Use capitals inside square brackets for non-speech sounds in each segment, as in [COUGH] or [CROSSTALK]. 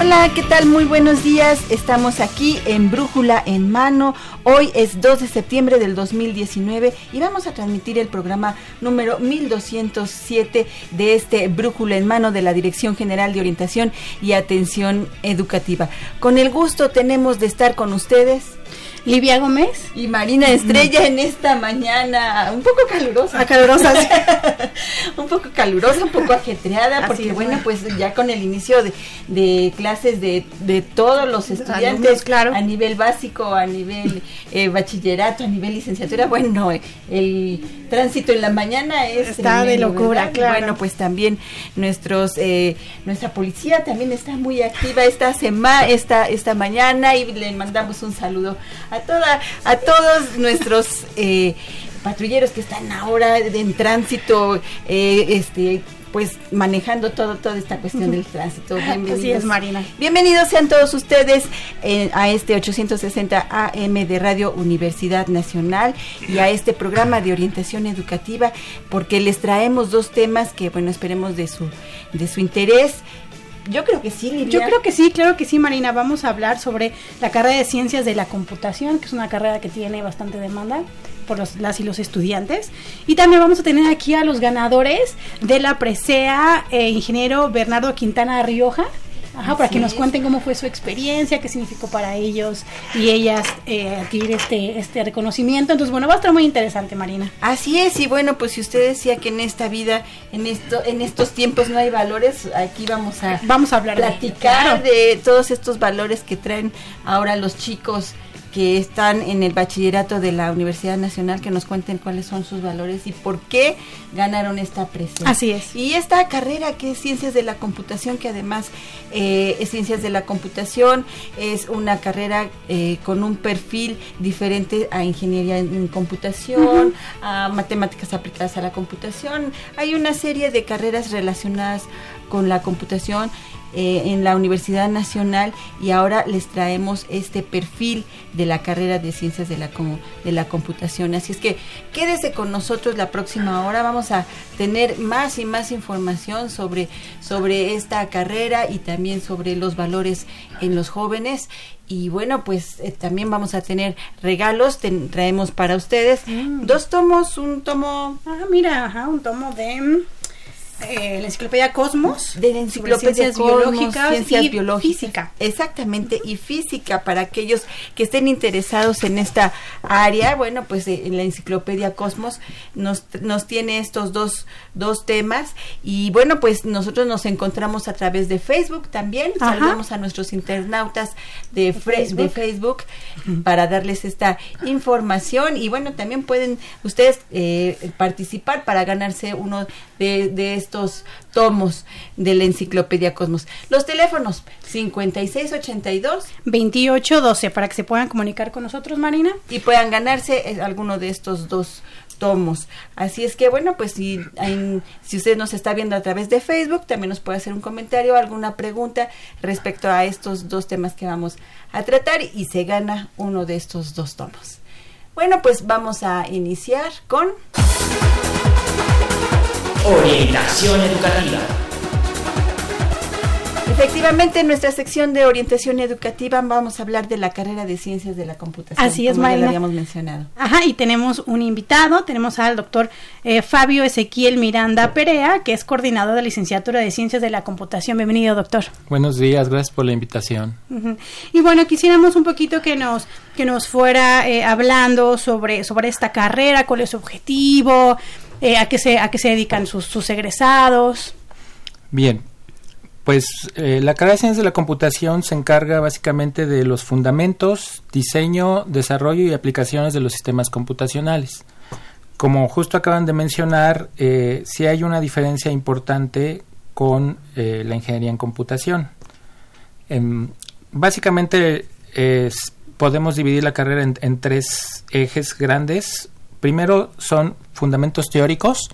Hola, ¿qué tal? Muy buenos días. Estamos aquí en Brújula en Mano. Hoy es 2 de septiembre del 2019 y vamos a transmitir el programa número 1207 de este Brújula en Mano de la Dirección General de Orientación y Atención Educativa. Con el gusto tenemos de estar con ustedes Livia Gómez y Marina Estrella en esta mañana un poco calurosa. Ah, calurosa, [LAUGHS] un poco calurosa, un poco ajetreada, porque bueno, pues ya con el inicio de, clases de, de, todos los estudiantes claro. a nivel básico, a nivel eh, bachillerato, a nivel licenciatura, bueno, el tránsito en la mañana es está de locura, claro. Bueno, pues también nuestros eh, nuestra policía también está muy activa esta semana, esta esta mañana y le mandamos un saludo a toda, a todos nuestros eh, patrulleros que están ahora en tránsito, eh, este pues manejando todo toda esta cuestión del tránsito. Bienvenidos. Así es, Marina. Bienvenidos sean todos ustedes eh, a este 860 AM de Radio Universidad Nacional y a este programa de orientación educativa porque les traemos dos temas que bueno, esperemos de su de su interés. Yo creo que sí, Lidia. Yo creo que sí, claro que sí, Marina. Vamos a hablar sobre la carrera de Ciencias de la Computación, que es una carrera que tiene bastante demanda por los, las y los estudiantes. Y también vamos a tener aquí a los ganadores de la presea, eh, ingeniero Bernardo Quintana Rioja. Ajá, para que nos cuenten cómo fue su experiencia, qué significó para ellos y ellas eh, adquirir este, este reconocimiento. Entonces, bueno, va a estar muy interesante, Marina. Así es, y bueno, pues si usted decía que en esta vida, en esto, en estos tiempos no hay valores, aquí vamos a, vamos a hablar platicar de, de todos estos valores que traen ahora los chicos que están en el bachillerato de la Universidad Nacional que nos cuenten cuáles son sus valores y por qué ganaron esta presencia. Así es. Y esta carrera que es Ciencias de la Computación, que además eh, es Ciencias de la Computación, es una carrera eh, con un perfil diferente a Ingeniería en, en Computación, uh -huh. a Matemáticas aplicadas a la computación. Hay una serie de carreras relacionadas con la computación eh, en la Universidad Nacional y ahora les traemos este perfil de la carrera de ciencias de la, de la computación. Así es que quédese con nosotros la próxima hora. Vamos a tener más y más información sobre, sobre esta carrera y también sobre los valores en los jóvenes. Y bueno, pues eh, también vamos a tener regalos, ten, traemos para ustedes mm. dos tomos, un tomo... Ah, mira, ajá, un tomo de... Eh, la enciclopedia Cosmos de la enciclopedia ciencias Cosmos, biológicas ciencias y biológicas. física. Exactamente y física para aquellos que estén interesados en esta área bueno pues eh, en la enciclopedia Cosmos nos, nos tiene estos dos dos temas. Y bueno pues nosotros nos encontramos a través de Facebook también. Ajá. saludamos a nuestros internautas de, Facebook. de Facebook. Para darles esta información. Y bueno también pueden ustedes eh, participar para ganarse uno de, de estos tomos de la enciclopedia Cosmos. Los teléfonos 5682 2812 para que se puedan comunicar con nosotros, Marina. Y puedan ganarse eh, alguno de estos dos tomos. Así es que bueno, pues si, si usted nos está viendo a través de Facebook, también nos puede hacer un comentario, alguna pregunta respecto a estos dos temas que vamos a tratar y se gana uno de estos dos tomos. Bueno, pues vamos a iniciar con... Orientación educativa. Efectivamente, en nuestra sección de orientación educativa vamos a hablar de la carrera de ciencias de la computación. Así es, como ya lo habíamos mencionado. Ajá, y tenemos un invitado, tenemos al doctor eh, Fabio Ezequiel Miranda Perea, que es coordinador de licenciatura de Ciencias de la Computación. Bienvenido, doctor. Buenos días, gracias por la invitación. Y bueno, quisiéramos un poquito que nos que nos fuera eh, hablando sobre sobre esta carrera, cuál es su objetivo, eh, a qué se a qué se dedican sus, sus egresados. Bien, pues eh, la carrera de Ciencias de la Computación se encarga básicamente de los fundamentos, diseño, desarrollo y aplicaciones de los sistemas computacionales. Como justo acaban de mencionar, eh, sí hay una diferencia importante con eh, la ingeniería en computación. Em, básicamente podemos dividir la carrera en tres ejes grandes. Primero son fundamentos teóricos,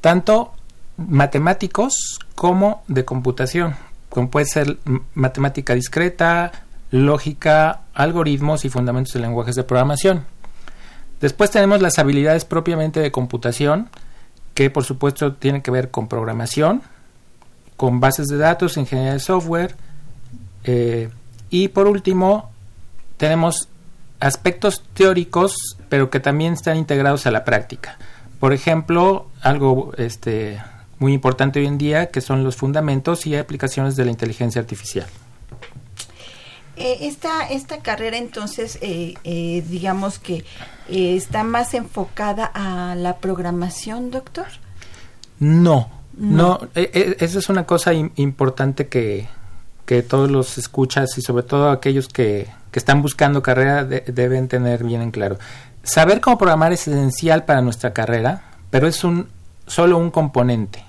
tanto matemáticos como de computación, como puede ser matemática discreta, lógica, algoritmos y fundamentos de lenguajes de programación. Después tenemos las habilidades propiamente de computación, que por supuesto tienen que ver con programación, con bases de datos, ingeniería de software, eh, y por último tenemos aspectos teóricos, pero que también están integrados a la práctica. Por ejemplo, algo este, muy importante hoy en día, que son los fundamentos y aplicaciones de la inteligencia artificial. Eh, esta, esta carrera entonces, eh, eh, digamos que eh, está más enfocada a la programación, doctor. No, No. no, e- e- esa es una cosa im- importante que, que todos los escuchas y sobre todo aquellos que, que están buscando carrera de- deben tener bien en claro. Saber cómo programar es esencial para nuestra carrera, pero es un solo un componente.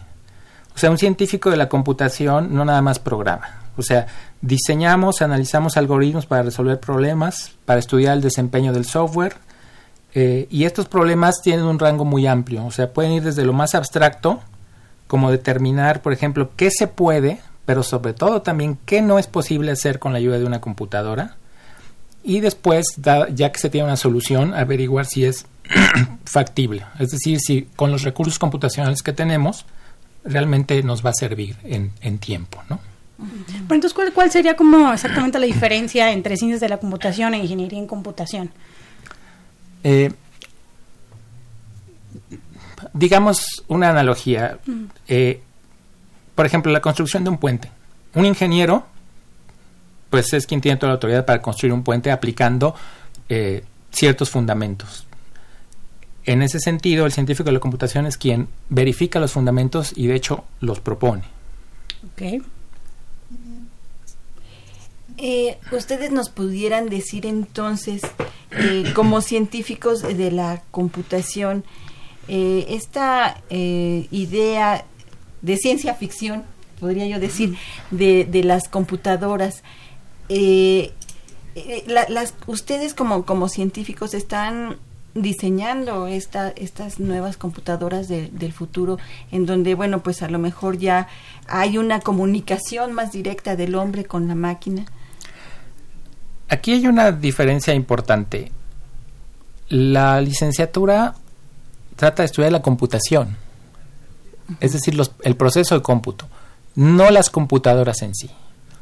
O sea, un científico de la computación no nada más programa. O sea, diseñamos, analizamos algoritmos para resolver problemas, para estudiar el desempeño del software, eh, y estos problemas tienen un rango muy amplio, o sea, pueden ir desde lo más abstracto, como determinar, por ejemplo, qué se puede, pero sobre todo también qué no es posible hacer con la ayuda de una computadora, y después, da- ya que se tiene una solución, averiguar si es [CLEARS THROAT] factible, es decir, si con los recursos computacionales que tenemos realmente nos va a servir en, en tiempo, ¿no? Pero entonces, ¿cuál, ¿cuál sería como exactamente la diferencia entre ciencias de la computación e ingeniería en computación? Eh, digamos una analogía. Eh, por ejemplo, la construcción de un puente. Un ingeniero, pues es quien tiene toda la autoridad para construir un puente aplicando eh, ciertos fundamentos. En ese sentido, el científico de la computación es quien verifica los fundamentos y de hecho los propone. Ok. Eh, Ustedes nos pudieran decir entonces, eh, como científicos de la computación, eh, esta idea de ciencia ficción, podría yo decir, de, de las computadoras, eh, eh, la- las, ustedes como, como científicos están diseñando esta, estas nuevas computadoras de- del futuro en donde bueno pues a lo mejor ya hay una comunicación más directa del hombre con la máquina Aquí hay una diferencia importante. La licenciatura trata de estudiar la computación, es decir, los- el proceso de cómputo, no las computadoras en sí.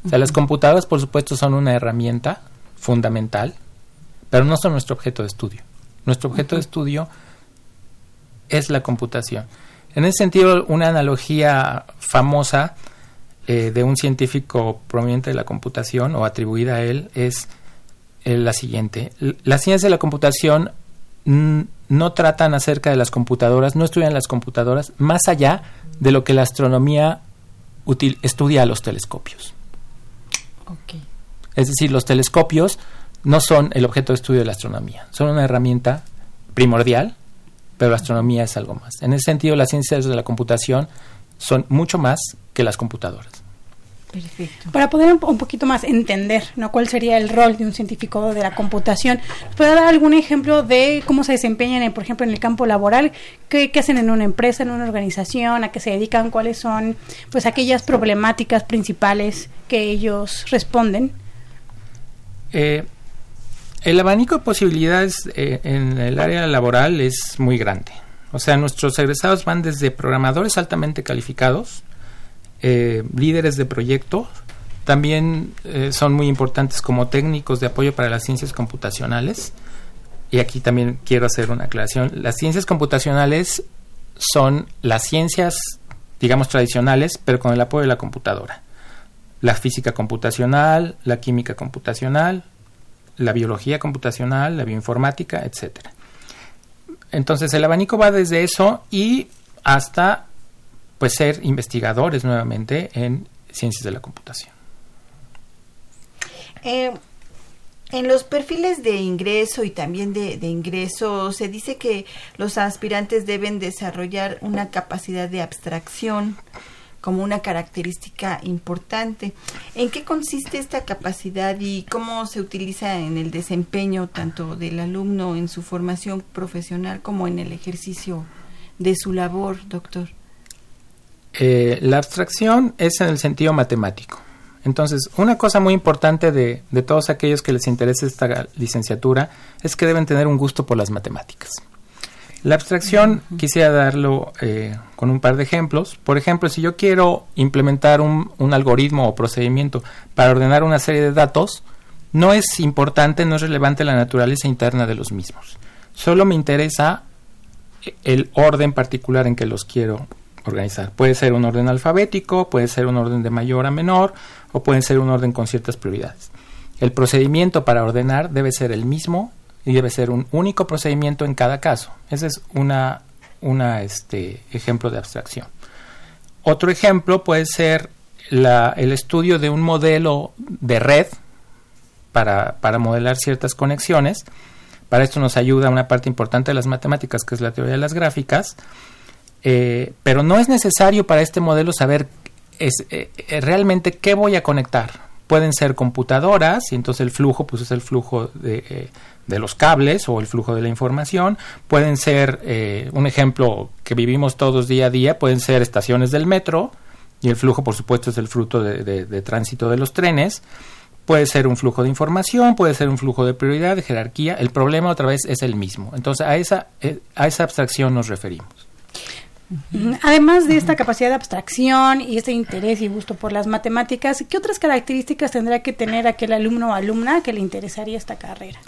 O sea, las computadoras, por supuesto, son una herramienta fundamental, pero no son nuestro objeto de estudio. Nuestro objeto de estudio es la computación. En ese sentido, una analogía famosa eh, de un científico proveniente de la computación o atribuida a él es eh, la siguiente. L- Las ciencias de la computación no tratan acerca de las computadoras, no estudian las computadoras más allá de lo que la astronomía util- estudia a los telescopios. Es decir, los telescopios no son el objeto de estudio de la astronomía, son una herramienta primordial, pero la astronomía es algo más. En ese sentido, las ciencias de la computación son mucho más que las computadoras. Perfecto. Para poder un, un poquito más entender ¿no? cuál sería el rol de un científico de la computación, ¿puede dar algún ejemplo de cómo se desempeñan, en, por ejemplo, en el campo laboral? ¿Qué, qué hacen en una empresa, en una organización? ¿A qué se dedican? ¿Cuáles son pues aquellas problemáticas principales que ellos responden? Eh, el abanico de posibilidades eh, en el área laboral es muy grande. O sea, nuestros egresados van desde programadores altamente calificados, eh, líderes de proyectos, también eh, son muy importantes como técnicos de apoyo para las ciencias computacionales. Y aquí también quiero hacer una aclaración. Las ciencias computacionales son las ciencias, digamos, tradicionales, pero con el apoyo de la computadora. La física computacional, la química computacional, la biología computacional, la bioinformática, etcétera. Entonces el abanico va desde eso y hasta pues ser investigadores nuevamente en ciencias de la computación. Eh, en los perfiles de ingreso y también de, de, ingreso se dice que los aspirantes deben desarrollar una capacidad de abstracción como una característica importante. ¿En qué consiste esta capacidad y cómo se utiliza en el desempeño tanto del alumno en su formación profesional como en el ejercicio de su labor, doctor? Eh, la abstracción es en el sentido matemático. Entonces, una cosa muy importante de, de, todos aquellos que les interese esta licenciatura es que deben tener un gusto por las matemáticas. La abstracción quisiera darlo eh, con un par de ejemplos. Por ejemplo, si yo quiero implementar un, un, algoritmo o procedimiento para ordenar una serie de datos, no es importante, no es relevante la naturaleza interna de los mismos. Solo me interesa el orden particular en que los quiero organizar. Puede ser un orden alfabético, puede ser un orden de mayor a menor o puede ser un orden con ciertas prioridades. El procedimiento para ordenar debe ser el mismo y debe ser un único procedimiento en cada caso. Ese es una, una este, ejemplo de abstracción. Otro ejemplo puede ser el estudio de un modelo de red para modelar ciertas conexiones. Para esto nos ayuda una parte importante de las matemáticas, que es la teoría de las gráficas. Eh, pero no es necesario para este modelo saber es, eh, realmente qué voy a conectar. Pueden ser computadoras, y entonces el flujo pues es el flujo de, eh, los cables o el flujo de la información. Pueden ser, eh, un ejemplo que vivimos todos día a día, pueden ser estaciones del metro, y el flujo, por supuesto, es el fruto de tránsito de los trenes. Puede ser un flujo de información, puede ser un flujo de prioridad, de jerarquía. El problema otra vez es el mismo. Entonces a esa, a esa abstracción nos referimos. Además de esta capacidad de abstracción y este interés y gusto por las matemáticas, ¿qué otras características tendrá que tener aquel alumno o alumna que le interesaría esta carrera?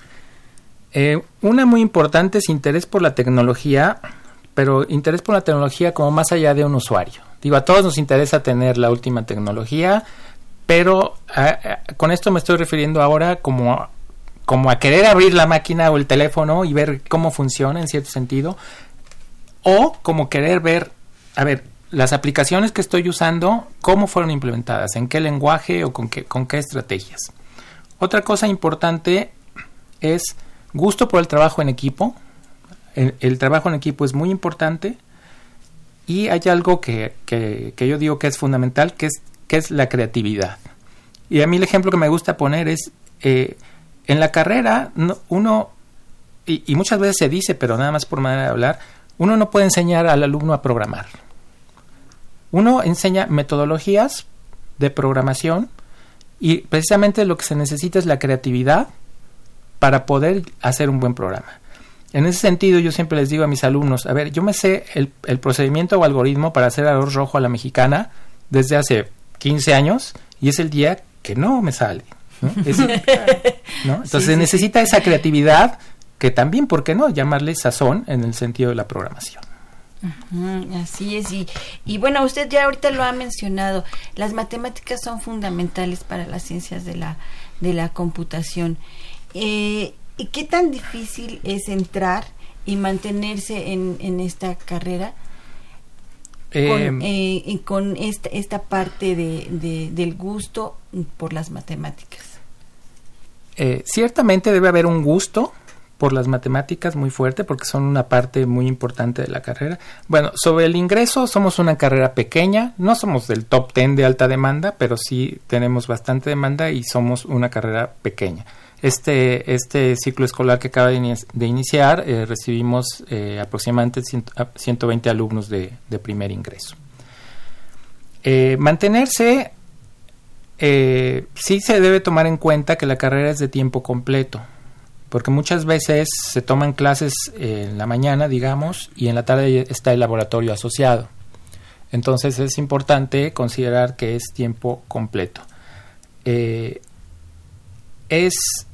Eh, una muy importante es interés por la tecnología, pero interés por la tecnología como más allá de un usuario. Digo, a todos nos interesa tener la última tecnología, pero con esto me estoy refiriendo ahora como como a querer abrir la máquina o el teléfono y ver cómo funciona en cierto sentido, o como querer ver, a ver, las aplicaciones que estoy usando, cómo fueron implementadas, en qué lenguaje o con qué, con qué estrategias. Otra cosa importante es gusto por el trabajo en equipo. El, trabajo en equipo es muy importante y hay algo que, que, que, yo digo que es fundamental, que es, que es la creatividad. Y a mí el ejemplo que me gusta poner es, eh, en la carrera no, uno, y, y muchas veces se dice, pero nada más por manera de hablar, uno no puede enseñar al alumno a programar. Uno enseña metodologías de programación y precisamente lo que se necesita es la creatividad para poder hacer un buen programa. En ese sentido, yo siempre les digo a mis alumnos, a ver, yo me sé el, el procedimiento o algoritmo para hacer arroz rojo a la mexicana desde hace 15 años y es el día que no me sale. ¿no? Es, [LAUGHS] ¿no? Entonces sí, sí, necesita sí. esa creatividad que también, ¿por qué no?, llamarle sazón en el sentido de la programación. Así es, y, y bueno, usted ya ahorita lo ha mencionado, las matemáticas son fundamentales para las ciencias de la, de la computación. Eh, ¿Y qué tan difícil es entrar y mantenerse en, en esta carrera? con, eh, eh, con esta, esta parte de, de, del gusto por las matemáticas. Eh, ciertamente debe haber un gusto por las matemáticas muy fuerte porque son una parte muy importante de la carrera. Bueno, sobre el ingreso somos una carrera pequeña, no somos del top 10 de alta demanda, pero sí tenemos bastante demanda y somos una carrera pequeña. Este, este ciclo escolar que acaba de, in de iniciar eh, recibimos eh, aproximadamente 100, 120 alumnos de, primer ingreso. Eh, mantenerse, sí se debe tomar en cuenta que la carrera es de tiempo completo porque muchas veces se toman clases en la mañana, digamos, y en la tarde está el laboratorio asociado. Entonces es importante considerar que es tiempo completo. eh, es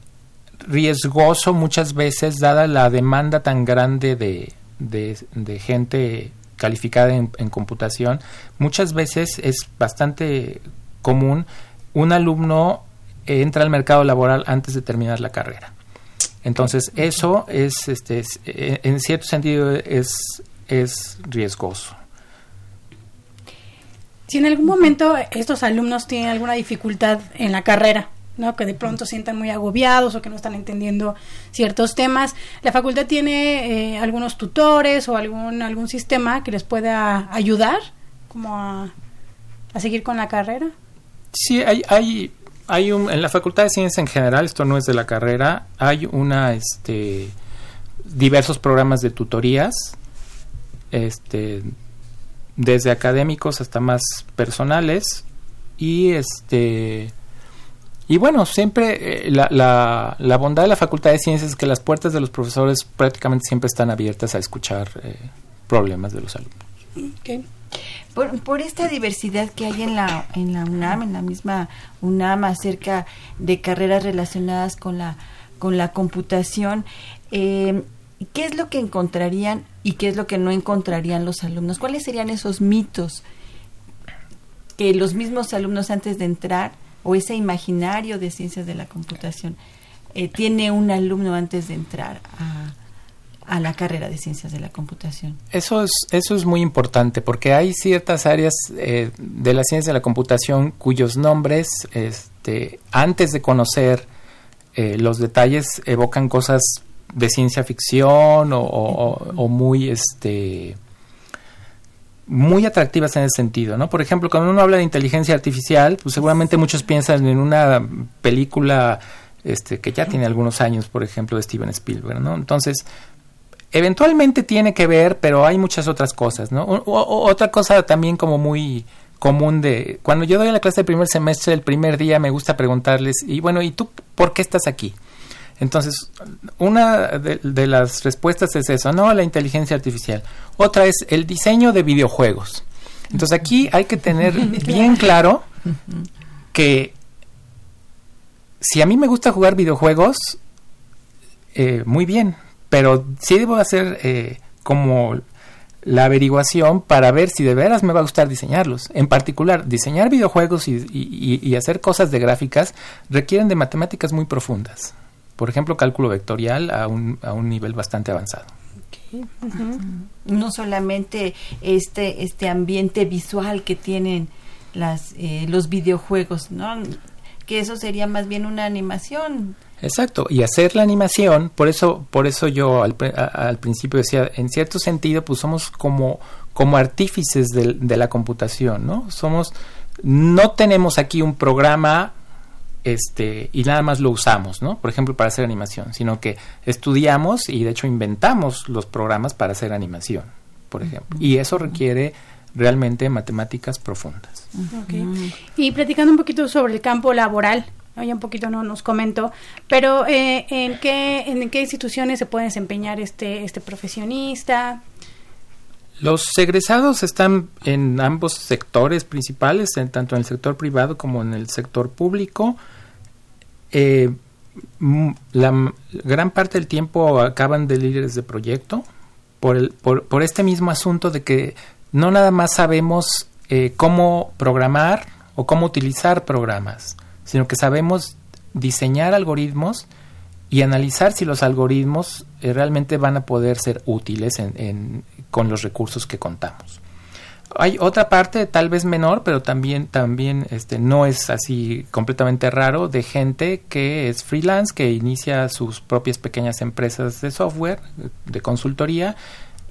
riesgoso muchas veces, dada la demanda tan grande de, gente calificada en, computación, muchas veces es bastante común un alumno entra al mercado laboral antes de terminar la carrera. Entonces, eso es, este, eh, en cierto sentido, es, es riesgoso. Si en algún momento estos alumnos tienen alguna dificultad en la carrera, ¿no? que de pronto sientan muy agobiados o que no están entendiendo ciertos temas. La facultad tiene eh, algunos tutores o algún, algún sistema que les pueda ayudar como a, a seguir con la carrera. Sí, hay, hay, hay un, en la Facultad de Ciencias en general, esto no es de la carrera, hay una, este, diversos programas de tutorías, este, desde académicos hasta más personales y este y bueno, siempre eh, la, la, la, bondad de la Facultad de Ciencias es que las puertas de los profesores prácticamente siempre están abiertas a escuchar eh, problemas de los alumnos. Por, por, esta diversidad que hay en la, en la UNAM, en la misma UNAM, acerca de carreras relacionadas con la, con la computación, eh, ¿qué es lo que encontrarían y qué es lo que no encontrarían los alumnos? ¿Cuáles serían esos mitos que los mismos alumnos antes de entrar o ese imaginario de ciencias de la computación eh, tiene un alumno antes de entrar a, la carrera de ciencias de la computación. Eso es, eso es muy importante porque hay ciertas áreas eh, de la ciencia de la computación cuyos nombres, este, antes de conocer eh, los detalles, evocan cosas de ciencia ficción o, o muy este muy atractivas en ese sentido, ¿no? Por ejemplo, cuando uno habla de inteligencia artificial, pues seguramente muchos piensan en una película este, que ya tiene algunos años, por ejemplo, de Steven Spielberg, ¿no? Entonces, eventualmente tiene que ver, pero hay muchas otras cosas, ¿no? otra cosa también como muy común de cuando yo doy la clase de primer semestre, el primer día me gusta preguntarles, y bueno, ¿y tú por qué estás aquí? Entonces, una de, las respuestas es eso, no la inteligencia artificial. Otra es el diseño de videojuegos. Entonces aquí hay que tener [LAUGHS] bien claro que si a mí me gusta jugar videojuegos, eh, muy bien, pero sí debo hacer eh, como la averiguación para ver si de veras me va a gustar diseñarlos. En particular, diseñar videojuegos y hacer cosas de gráficas requieren de matemáticas muy profundas por ejemplo, cálculo vectorial a un, a un nivel bastante avanzado. No solamente este, este ambiente visual que tienen las, eh, los videojuegos, ¿no? Que eso sería más bien una animación. Exacto, y hacer la animación, por eso, por eso yo al, al principio decía, en cierto sentido, pues somos como, como artífices de, de la computación, ¿no? Somos, no tenemos aquí un programa este, y nada más lo usamos, ¿no? Por ejemplo, para hacer animación, sino que estudiamos y de hecho inventamos los programas para hacer animación, por ejemplo. Y eso requiere realmente matemáticas profundas. Y platicando un poquito sobre el campo laboral, ya un poquito no nos comentó, pero eh, ¿en, qué, ¿en qué instituciones se puede desempeñar este, este profesionista? Los egresados están en ambos sectores principales, en, tanto en el sector privado como en el sector público. Eh, la gran parte del tiempo acaban de líderes de proyecto por, el, por, por, este mismo asunto de que no nada más sabemos eh, cómo programar o cómo utilizar programas, sino que sabemos diseñar algoritmos y analizar si los algoritmos eh, realmente van a poder ser útiles con los recursos que contamos. Hay otra parte, tal vez menor, pero también, también este, no es así completamente raro, de gente que es freelance, que inicia sus propias pequeñas empresas de software, de consultoría,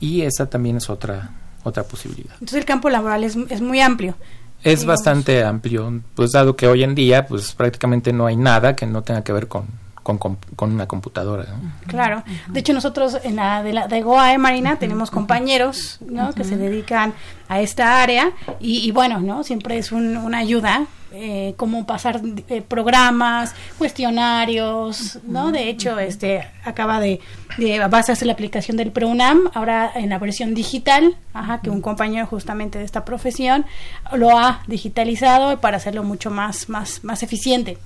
y esa también es otra, otra posibilidad. Entonces el campo laboral es, es muy amplio. Es bastante amplio, pues dado que hoy en día pues prácticamente no hay nada que no tenga que ver con, con, con, una computadora. Claro. De hecho, nosotros en la de, la, de GOAE Marina tenemos compañeros ¿no? que se dedican a esta área y, bueno, ¿no? siempre es una ayuda eh, cómo pasar eh, programas, cuestionarios, ¿no? De hecho, este acaba de, de va a hacerse la aplicación del PROUNAM ahora en la versión digital, ajá, que un compañero justamente de esta profesión lo ha digitalizado para hacerlo mucho más más más eficiente.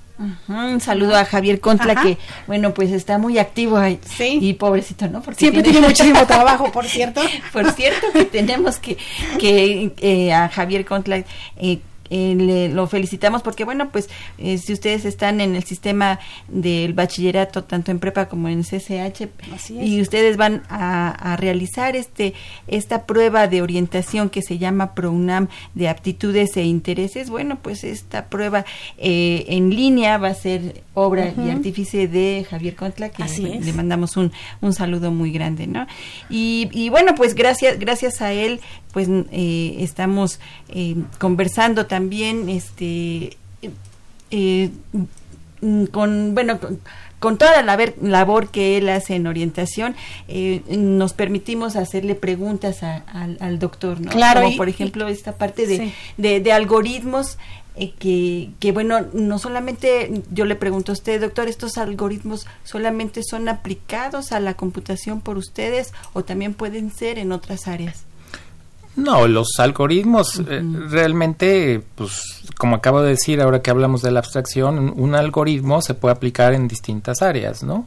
Un saludo a Javier Contla, que, bueno, pues está muy activo ahí. Sí. Y pobrecito, ¿no? Porque Siempre tiene, muchísimo [LAUGHS] trabajo, por cierto. por cierto, que tenemos que, que eh, a Javier Contla eh, eh, le, lo felicitamos porque bueno pues eh, si ustedes están en el sistema del bachillerato tanto en prepa como en CCH y ustedes van a, realizar este esta prueba de orientación que se llama ProUNAM de aptitudes e intereses bueno pues esta prueba eh, en línea va a ser obra y artífice de Javier Contla que le mandamos un, un saludo muy grande no y, y bueno pues gracias gracias a él pues eh, estamos eh, conversando también este eh, con bueno con, toda la labor que él hace en orientación, nos permitimos hacerle preguntas al doctor, ¿no? Claro. Como por ejemplo esta parte de, de, algoritmos que, que, bueno, no solamente yo le pregunto a usted, doctor, ¿estos algoritmos solamente son aplicados a la computación por ustedes o también pueden ser en otras áreas? No, los algoritmos eh, realmente, pues como acabo de decir ahora que hablamos de la abstracción, un, algoritmo se puede aplicar en distintas áreas, ¿no?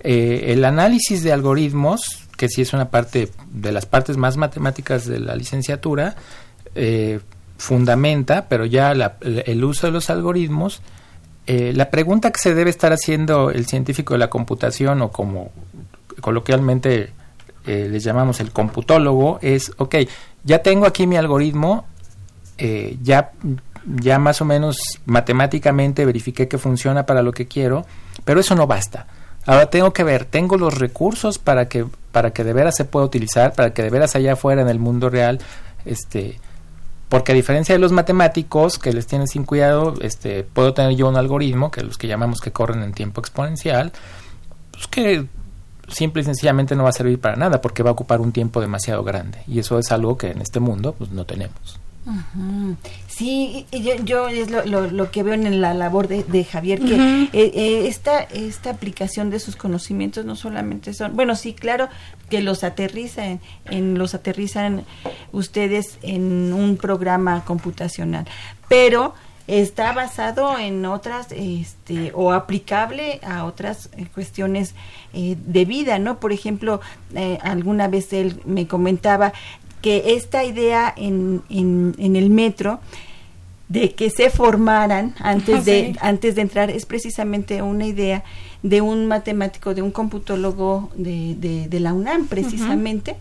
Eh, el análisis de algoritmos, que sí es una parte de las partes más matemáticas de la licenciatura, eh, fundamenta, pero ya el uso de los algoritmos, la pregunta que se debe estar haciendo el científico de la computación o como coloquialmente les llamamos el computólogo es, ok, ya tengo aquí mi algoritmo, eh, ya, ya más o menos matemáticamente verifiqué que funciona para lo que quiero, pero eso no basta. Ahora tengo que ver, tengo los recursos para que, para que de veras se pueda utilizar, para que de veras allá afuera en el mundo real, este, porque a diferencia de los matemáticos que les tienen sin cuidado, este, puedo tener yo un algoritmo, que los que llamamos que corren en tiempo exponencial, pues que simple y sencillamente no va a servir para nada porque va a ocupar un tiempo demasiado grande. Y eso es algo que en este mundo pues no tenemos. Sí, yo, yo es lo, lo, que veo en la labor de, Javier, que eh, eh, esta, esta aplicación de sus conocimientos no solamente son, bueno, sí, claro, que los aterrizan, en, los aterrizan ustedes en un programa computacional, pero está basado en otras este o aplicable a otras eh, cuestiones eh, de vida no por ejemplo eh, alguna vez él me comentaba que esta idea en, en, el metro de que se formaran antes de antes de entrar es precisamente una idea de un matemático de un computólogo de, de, la UNAM precisamente.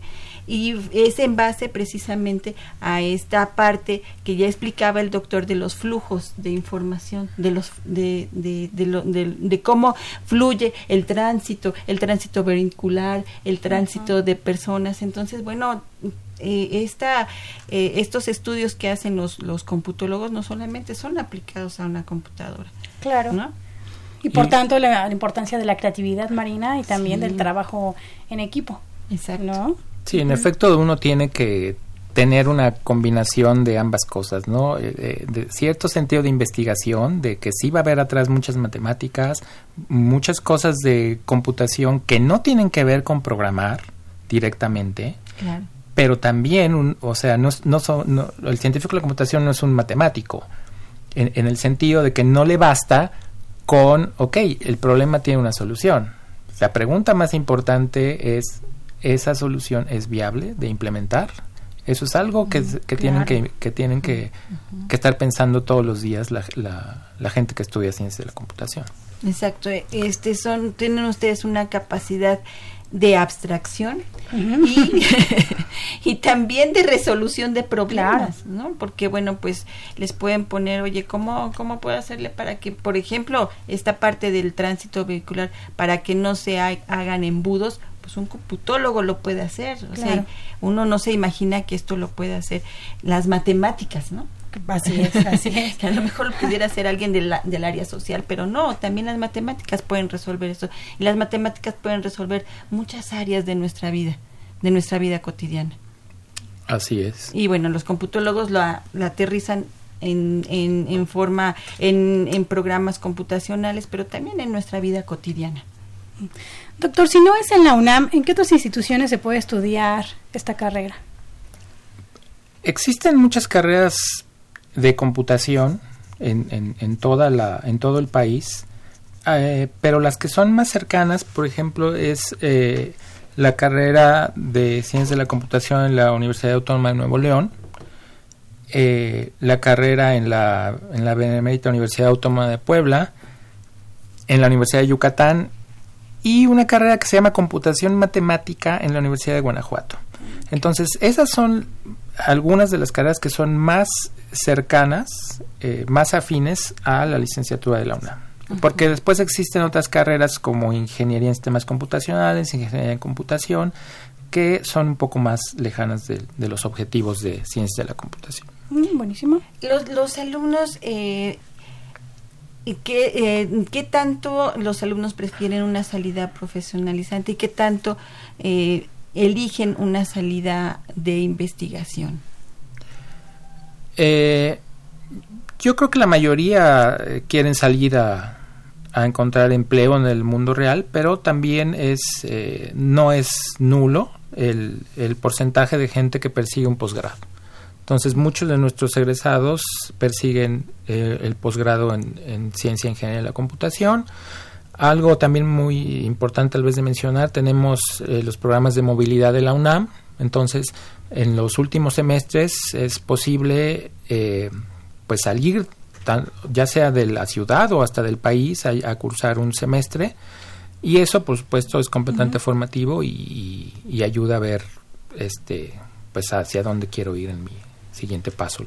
Y es en base precisamente a esta parte que ya explicaba el doctor de los flujos de información, de los de, de, de, de cómo fluye el tránsito, el tránsito vehicular, el tránsito de personas. Entonces, bueno, eh, esta, eh, estos estudios que hacen los, los computólogos no solamente son aplicados a una computadora. Claro. Y por tanto la, importancia de la creatividad marina y también del trabajo en equipo. Exacto. ¿no? Sí, en efecto uno tiene que tener una combinación de ambas cosas, ¿no? Eh, eh, de cierto sentido de investigación, de que sí va a haber atrás muchas matemáticas, muchas cosas de computación que no tienen que ver con programar directamente, pero también, o sea, no, no, son, el científico de la computación no es un matemático, en, en el sentido de que no le basta con, ok, el problema tiene una solución. La pregunta más importante es esa solución es viable de implementar. Eso es algo que, tienen, que, que tienen que, estar pensando todos los días la, la, gente que estudia ciencias de la computación. Exacto. Este son, tienen ustedes una capacidad de abstracción y, [LAUGHS] y, también de resolución de problemas, ¿no? Porque, bueno, pues les pueden poner, oye, ¿cómo, ¿cómo puedo hacerle para que, por ejemplo, esta parte del tránsito vehicular, para que no se hagan embudos, pues un computólogo lo puede hacer. O sea, uno no se imagina que esto lo puede hacer las matemáticas, ¿no? Así es, así es. [LAUGHS] que a lo mejor lo pudiera hacer alguien de del área social, pero no, también las matemáticas pueden resolver eso. Y las matemáticas pueden resolver muchas áreas de nuestra vida, de nuestra vida cotidiana. Así es. Y bueno, los computólogos lo, lo aterrizan en, en, en forma, en, en programas computacionales, pero también en nuestra vida cotidiana. Doctor, si no es en la UNAM, ¿en qué otras instituciones se puede estudiar esta carrera? Existen muchas carreras de computación en, en, en toda la, en todo el país, eh, pero las que son más cercanas, por ejemplo, es eh, la carrera de Ciencias de la Computación en la Universidad Autónoma de Nuevo León, eh, la carrera en la, en la Benemérita Universidad Autónoma de Puebla, en la Universidad de Yucatán y una carrera que se llama Computación Matemática en la Universidad de Guanajuato. Entonces, esas son algunas de las carreras que son más cercanas, eh, más afines a la licenciatura de la UNAM. Porque después existen otras carreras como ingeniería en sistemas computacionales, ingeniería en computación, que son un poco más lejanas de, de los objetivos de ciencias de la computación. Mm, buenísimo. Los, los alumnos, eh, ¿qué, eh, ¿qué tanto los alumnos prefieren una salida profesionalizante y qué tanto eh, eligen una salida de investigación? Eh, yo creo que la mayoría eh, quieren salir a, a, encontrar empleo en el mundo real, pero también es eh, no es nulo el, el, porcentaje de gente que persigue un posgrado. Entonces, muchos de nuestros egresados persiguen eh, el posgrado en, en, ciencia e ingeniería de la computación. Algo también muy importante tal vez de mencionar, tenemos eh, los programas de movilidad de la UNAM. Entonces, en los últimos semestres es posible eh, pues salir tan, ya sea de la ciudad o hasta del país a, a, cursar un semestre y eso por supuesto es completamente uh -huh. formativo y, y, y, ayuda a ver este pues hacia dónde quiero ir en mi siguiente paso.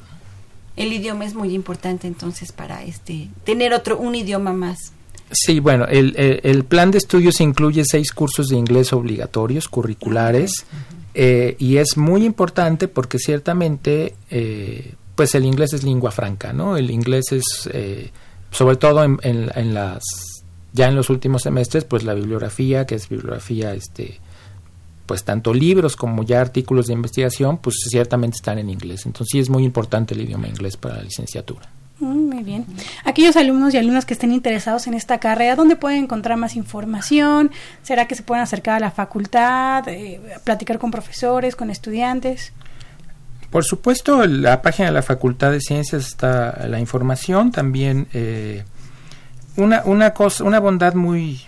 El idioma es muy importante entonces para este tener otro un idioma más. Sí, bueno, el, el, el plan de estudios incluye seis cursos de inglés obligatorios, curriculares, uh -huh. eh, y es muy importante porque ciertamente, eh, pues el inglés es lengua franca, ¿no? El inglés es, eh, sobre todo en, en, en, las, ya en los últimos semestres, pues la bibliografía, que es bibliografía, este, pues tanto libros como ya artículos de investigación, pues ciertamente están en inglés. Entonces sí es muy importante el idioma inglés para la licenciatura. Mm, muy bien. Aquellos alumnos y alumnas que estén interesados en esta carrera, ¿dónde pueden encontrar más información? ¿Será que se pueden acercar a la facultad, eh, platicar con profesores, con estudiantes? Por supuesto, la página de la Facultad de Ciencias está la información. También eh, una, una, cosa, una bondad muy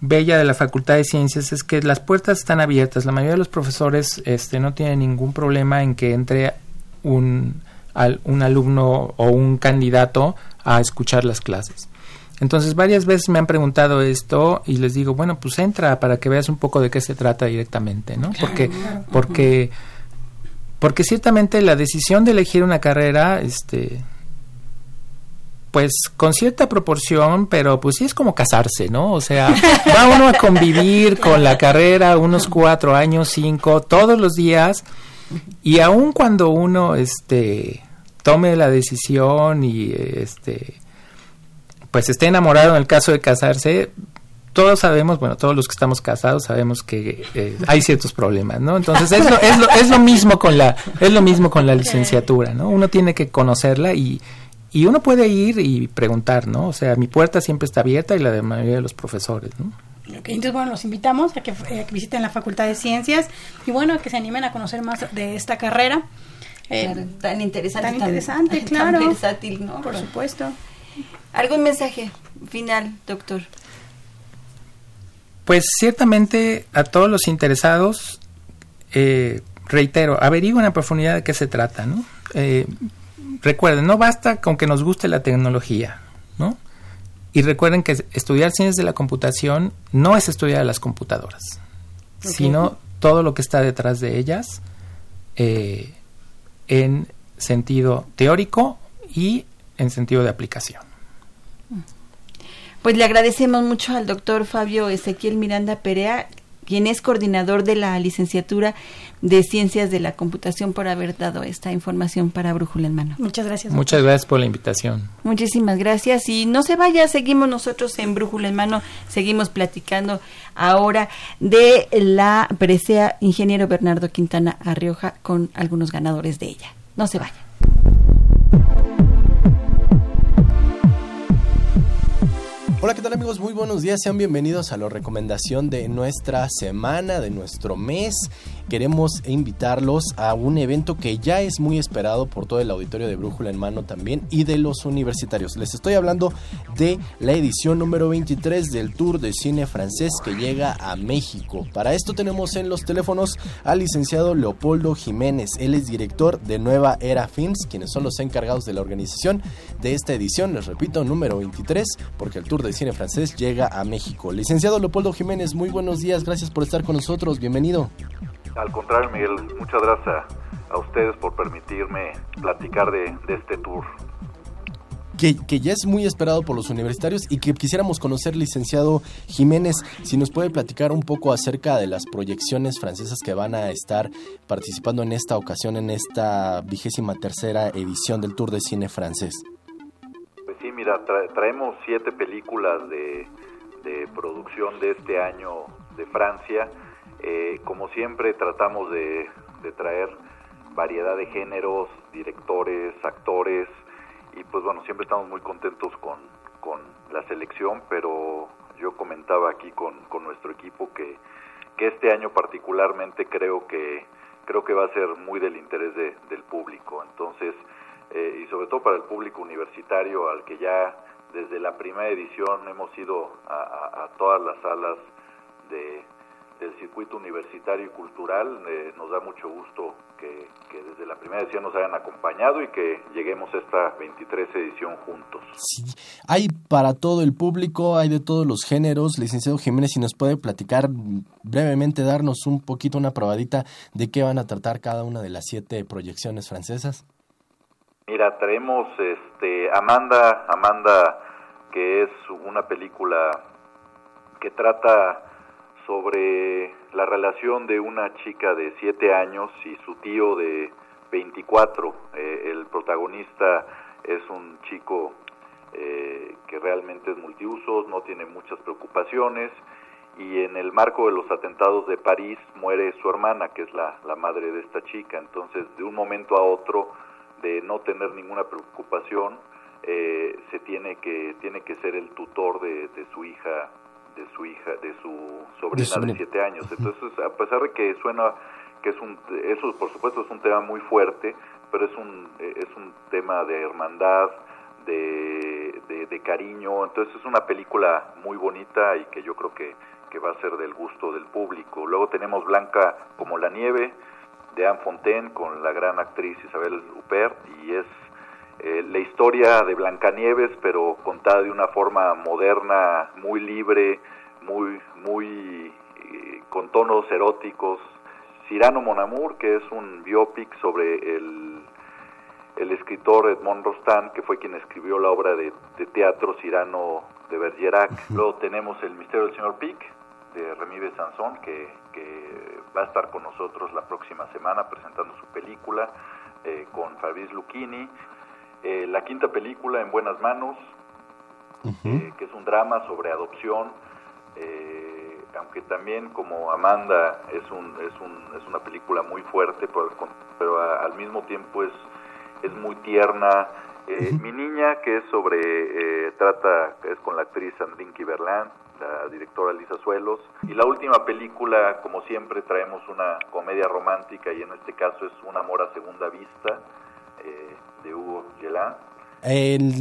bella de la Facultad de Ciencias es que las puertas están abiertas. La mayoría de los profesores este, no tienen ningún problema en que entre un al, un alumno o un candidato a escuchar las clases. Entonces varias veces me han preguntado esto y les digo, bueno, pues entra para que veas un poco de qué se trata directamente, ¿no? Porque porque porque ciertamente la decisión de elegir una carrera este pues con cierta proporción, pero pues sí es como casarse, ¿no? O sea, [LAUGHS] va uno a convivir con la carrera unos cuatro años, cinco, todos los días [LAUGHS] y aun cuando uno este tome la decisión y este pues esté enamorado en el caso de casarse, todos sabemos, bueno, todos los que estamos casados sabemos que eh, hay ciertos problemas, ¿no? Entonces es lo, es lo, es lo mismo con la es lo mismo con la licenciatura, ¿no? Uno tiene que conocerla y y uno puede ir y preguntar, ¿no? O sea, mi puerta siempre está abierta y la de la mayoría de los profesores, ¿no? Okay, entonces, bueno, los invitamos a que, eh, a que, visiten la Facultad de Ciencias y, bueno, que se animen a conocer más de esta carrera. Eh, claro, tan interesante. Tan interesante, [LAUGHS] tan, claro. Tan versátil, ¿no? Por supuesto. ¿Algún mensaje final, doctor? Pues ciertamente a todos los interesados, eh, reitero, averigüen a profundidad de qué se trata, ¿no? Eh, recuerden, no basta con que nos guste la tecnología, ¿no? Y recuerden que estudiar ciencias de la computación no es estudiar las computadoras, okay. sino todo lo que está detrás de ellas eh, en sentido teórico y en sentido de aplicación. Pues le agradecemos mucho al doctor Fabio Ezequiel Miranda Perea, quien es coordinador de la licenciatura de Ciencias de la Computación por haber dado esta información para Brújula en Mano. Muchas gracias. Doctor. Muchas gracias por la invitación. Muchísimas gracias y no se vaya, seguimos nosotros en Brújula en Mano, seguimos platicando ahora de la presea ingeniero Bernardo Quintana Arrioja con algunos ganadores de ella. No se vaya. Hola, ¿qué tal amigos? Muy buenos días, sean bienvenidos a la recomendación de nuestra semana, de nuestro mes. Queremos invitarlos a un evento que ya es muy esperado por todo el auditorio de Brújula en Mano también y de los universitarios. Les estoy hablando de la edición número 23 del Tour de Cine Francés que llega a México. Para esto tenemos en los teléfonos al licenciado Leopoldo Jiménez. Él es director de Nueva Era Films, quienes son los encargados de la organización de esta edición. Les repito, número 23, porque el Tour de Cine Francés llega a México. Licenciado Leopoldo Jiménez, muy buenos días, gracias por estar con nosotros, bienvenido. Al contrario, Miguel, muchas gracias a, ustedes por permitirme platicar de, este tour. Que, que, ya es muy esperado por los universitarios y que quisiéramos conocer, licenciado Jiménez, si nos puede platicar un poco acerca de las proyecciones francesas que van a estar participando en esta ocasión, en esta vigésima tercera edición del Tour de Cine Francés mira, traemos siete películas de, producción de este año de Francia. Eh, como siempre tratamos de, traer variedad de géneros, directores, actores y pues bueno, siempre estamos muy contentos con, la selección, pero yo comentaba aquí con, nuestro equipo que, este año particularmente creo que creo que va a ser muy del interés de, del público. Entonces, eh, y sobre todo para el público universitario al que ya desde la primera edición hemos ido a, todas las salas de, del circuito universitario y cultural. Eh, nos da mucho gusto que, desde la primera edición nos hayan acompañado y que lleguemos a esta 23 edición juntos. Sí, hay para todo el público, hay de todos los géneros. Licenciado Jiménez, si nos puede platicar brevemente, darnos un poquito una probadita de qué van a tratar cada una de las siete proyecciones francesas. Mira, traemos este Amanda, Amanda, que es una película que trata sobre la relación de una chica de 7 años y su tío de 24. Eh, el protagonista es un chico eh, que realmente es multiusos, no tiene muchas preocupaciones y en el marco de los atentados de París muere su hermana, que es la, la madre de esta chica. Entonces, de un momento a otro, de no tener ninguna preocupación, eh, se tiene que tiene que ser el tutor de, su hija de su hija de su sobrina de, siete años. Entonces a pesar de que suena que es un eso por supuesto es un tema muy fuerte pero es un es un tema de hermandad de, de, cariño. Entonces es una película muy bonita y que yo creo que, que va a ser del gusto del público. Luego tenemos Blanca como la nieve de Anne Fontaine con la gran actriz Isabel Huppert y es eh, la historia de Blancanieves pero contada de una forma moderna, muy libre, muy muy eh, con tonos eróticos. Cyrano Monamur, que es un biopic sobre el, el escritor Edmond Rostand, que fue quien escribió la obra de, teatro Cyrano de Bergerac. Luego tenemos El misterio del señor Pic, de Remy Besançon, que, que va a estar con nosotros la próxima semana presentando su película eh, con Fabrice Lucchini. Eh, la quinta película, En Buenas Manos, eh, que es un drama sobre adopción, aunque también como Amanda es, un, es, un, es una película muy fuerte, pero, al mismo tiempo es, es muy tierna. Mi niña, que es sobre, trata, es con la actriz Sandrine Kiberlán, la directora Lisa Suelos. Y la última película, como siempre, traemos una comedia romántica y en este caso es Un amor a segunda vista eh, de Hugo Gelán.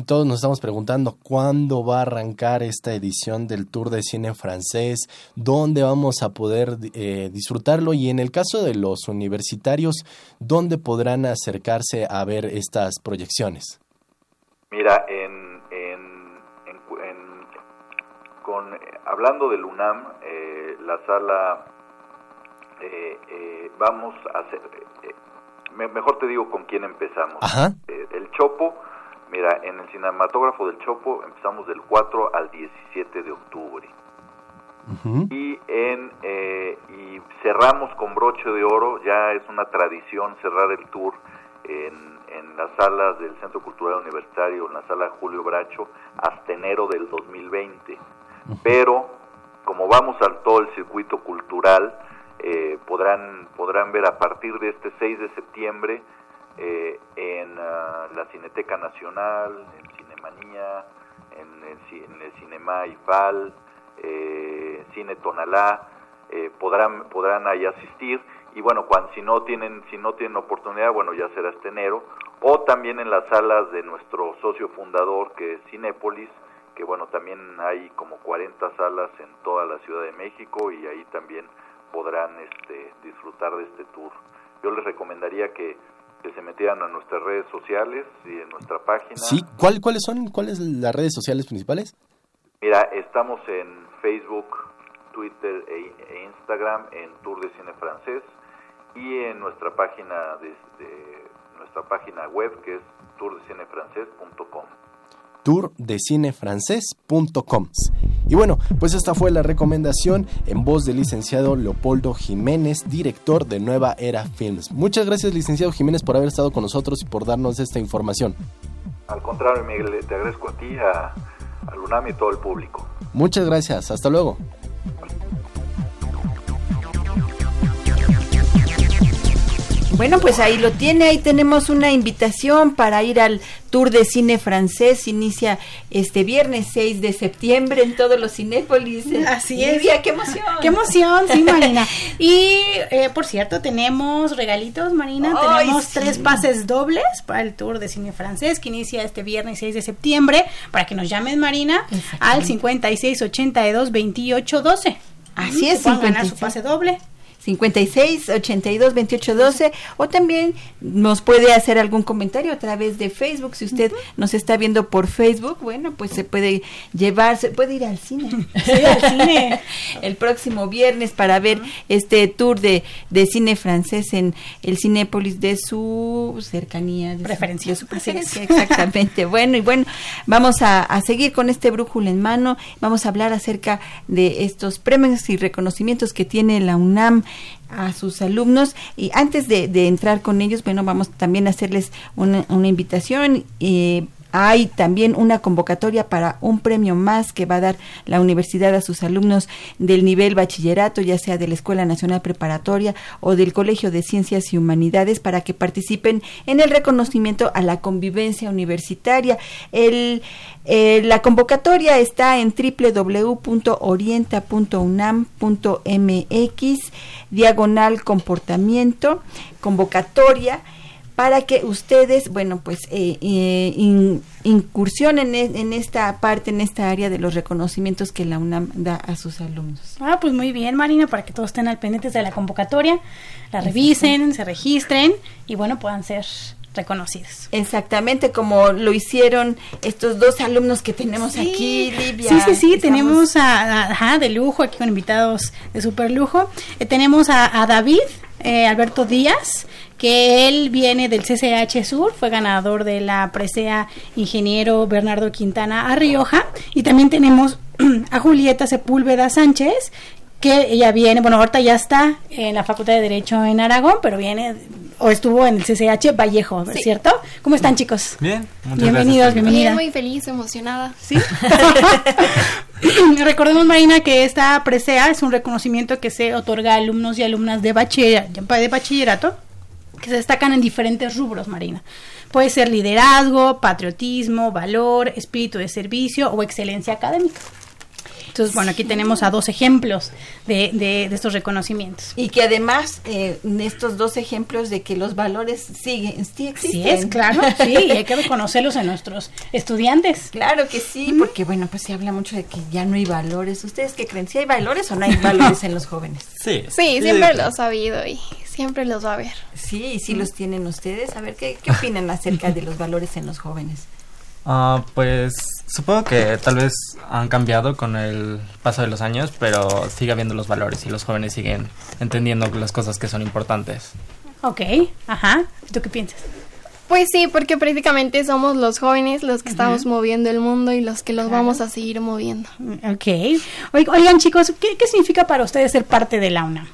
todos nos estamos preguntando cuándo va a arrancar esta edición del Tour de Cine francés, dónde vamos a poder eh, disfrutarlo y en el caso de los universitarios, dónde podrán acercarse a ver estas proyecciones. Mira, en con, eh, hablando del UNAM, eh, la sala, eh, vamos a hacer, mejor te digo con quién empezamos. el Chopo, mira, en el cinematógrafo del Chopo empezamos del 4 al 17 de octubre. Y en y cerramos con broche de oro, ya es una tradición cerrar el tour en, en las salas del Centro Cultural Universitario, en la sala Julio Bracho, hasta enero del 2020 pero como vamos a todo el circuito cultural, eh, podrán, podrán ver a partir de este 6 de septiembre eh, en ah, la Cineteca Nacional, en Cinemanía, en el, Cinema IFAL, eh, Cine Tonalá, eh, podrán, podrán ahí asistir y bueno, cuando, si no tienen si no tienen oportunidad, bueno, ya será este enero o también en las salas de nuestro socio fundador que es Cinépolis, que bueno, también hay como 40 salas en toda la Ciudad de México y ahí también podrán este, disfrutar de este tour. Yo les recomendaría que, que se metieran a nuestras redes sociales y en nuestra página. Sí, ¿Cuál, ¿cuáles son cuáles las redes sociales principales? Mira, estamos en Facebook, Twitter e, e Instagram en Tour de Cine Francés y en nuestra página de, de nuestra página web que es tourdecinefrancés.com tourdecinefrancés.com. Y bueno, pues esta fue la recomendación en voz del licenciado Leopoldo Jiménez, director de Nueva Era Films. Muchas gracias, licenciado Jiménez, por haber estado con nosotros y por darnos esta información. Al contrario, Miguel, te agradezco a ti, a, al UNAM y todo el público. Muchas gracias, hasta luego. Bueno, pues ahí lo tiene, ahí tenemos una invitación para ir al Tour de Cine Francés, inicia este viernes 6 de septiembre en todos los Cinépolis. Así es. Qué emoción. Qué emoción, sí, Marina. [LAUGHS] Y, eh, por cierto, tenemos regalitos, Marina, tenemos sí. tres pases dobles para el Tour de Cine Francés que inicia este viernes 6 de septiembre, para que nos llamen, Marina, al 56 82 28 12. Así es, Que puedan ganar su 56. pase doble. 56 82 28 12 o también nos puede hacer algún comentario a través de Facebook. Si usted nos está viendo por Facebook bueno pues se puede llevar se puede ir al cine. [LAUGHS] Sí, al cine. el próximo viernes para ver este tour de, de cine francés en el Cinépolis de su cercanía de su- de su preferencia exactamente. [LAUGHS] Bueno y bueno vamos a, a seguir con este brújula en mano. Vamos a hablar acerca de estos premios y reconocimientos que tiene la UNAM a sus alumnos. Y antes de, de entrar con ellos bueno vamos también a hacerles una, una invitación eh, hay también una convocatoria para un premio más que va a dar la universidad a sus alumnos del nivel bachillerato, ya sea de la Escuela Nacional Preparatoria o del Colegio de Ciencias y Humanidades, para que participen en el reconocimiento a la convivencia universitaria. El, eh, la convocatoria está en www.orienta.unam.mx, diagonal comportamiento, convocatoria para que ustedes, bueno, pues eh, eh, in- incursionen en, en esta parte, en esta área de los reconocimientos que la UNAM da a sus alumnos. Ah, pues muy bien, Marina, para que todos estén al pendiente de la convocatoria, la revisen, se registren y bueno, puedan ser reconocidos. Exactamente como lo hicieron estos dos alumnos que tenemos aquí, Livia. Sí, sí, sí, Estamos- tenemos a, a- ajá, de lujo, aquí con invitados de super lujo. Eh, tenemos a, a David eh, Alberto Díaz, que él viene del CCH Sur, fue ganador de la presea ingeniero Bernardo Quintana a Rioja. Y también tenemos [CLEARS THROAT] a Julieta Sepúlveda Sánchez, que ella viene, bueno, ahorita ya está en la Facultad de Derecho en Aragón, pero viene o estuvo en el CCH Vallejo, ¿no es Sí. ¿cierto? ¿Cómo están, chicos? Bien, muchas Bienvenidos, gracias. bienvenida. Bien, muy feliz, emocionada. ¿Sí? [LAUGHS] Recordemos, Marina, que esta presea es un reconocimiento que se otorga a alumnos y alumnas de, bachiller- de bachillerato que se destacan en diferentes rubros, Marina. Puede ser liderazgo, patriotismo, valor, espíritu de servicio o excelencia académica. Entonces, bueno, aquí tenemos a dos ejemplos de, de- de estos reconocimientos. Y que además, eh, en estos dos ejemplos de que los valores siguen, sí existen. Sí es, claro, sí, y hay que [LAUGHS] reconocerlos en nuestros estudiantes. Claro que sí, porque bueno, pues se habla mucho de que ya no hay valores. ¿Ustedes qué creen? ¿Si hay valores o no hay valores en los jóvenes? Sí, Sí, siempre los ha habido y siempre los va a haber. Sí, y sí los tienen ustedes. A ver, ¿qué, qué opinan acerca de los valores en los jóvenes? Ah, pues supongo que tal vez han cambiado con el paso de los años, pero sigue habiendo los valores y los jóvenes siguen entendiendo las cosas que son importantes. Ok, ajá. ¿Tú qué piensas? Pues sí, porque prácticamente somos los jóvenes los que estamos moviendo el mundo y los que los vamos a seguir moviendo. Ok. Oig- Oigan, chicos, ¿qué, qué significa para ustedes ser parte de la UNAM?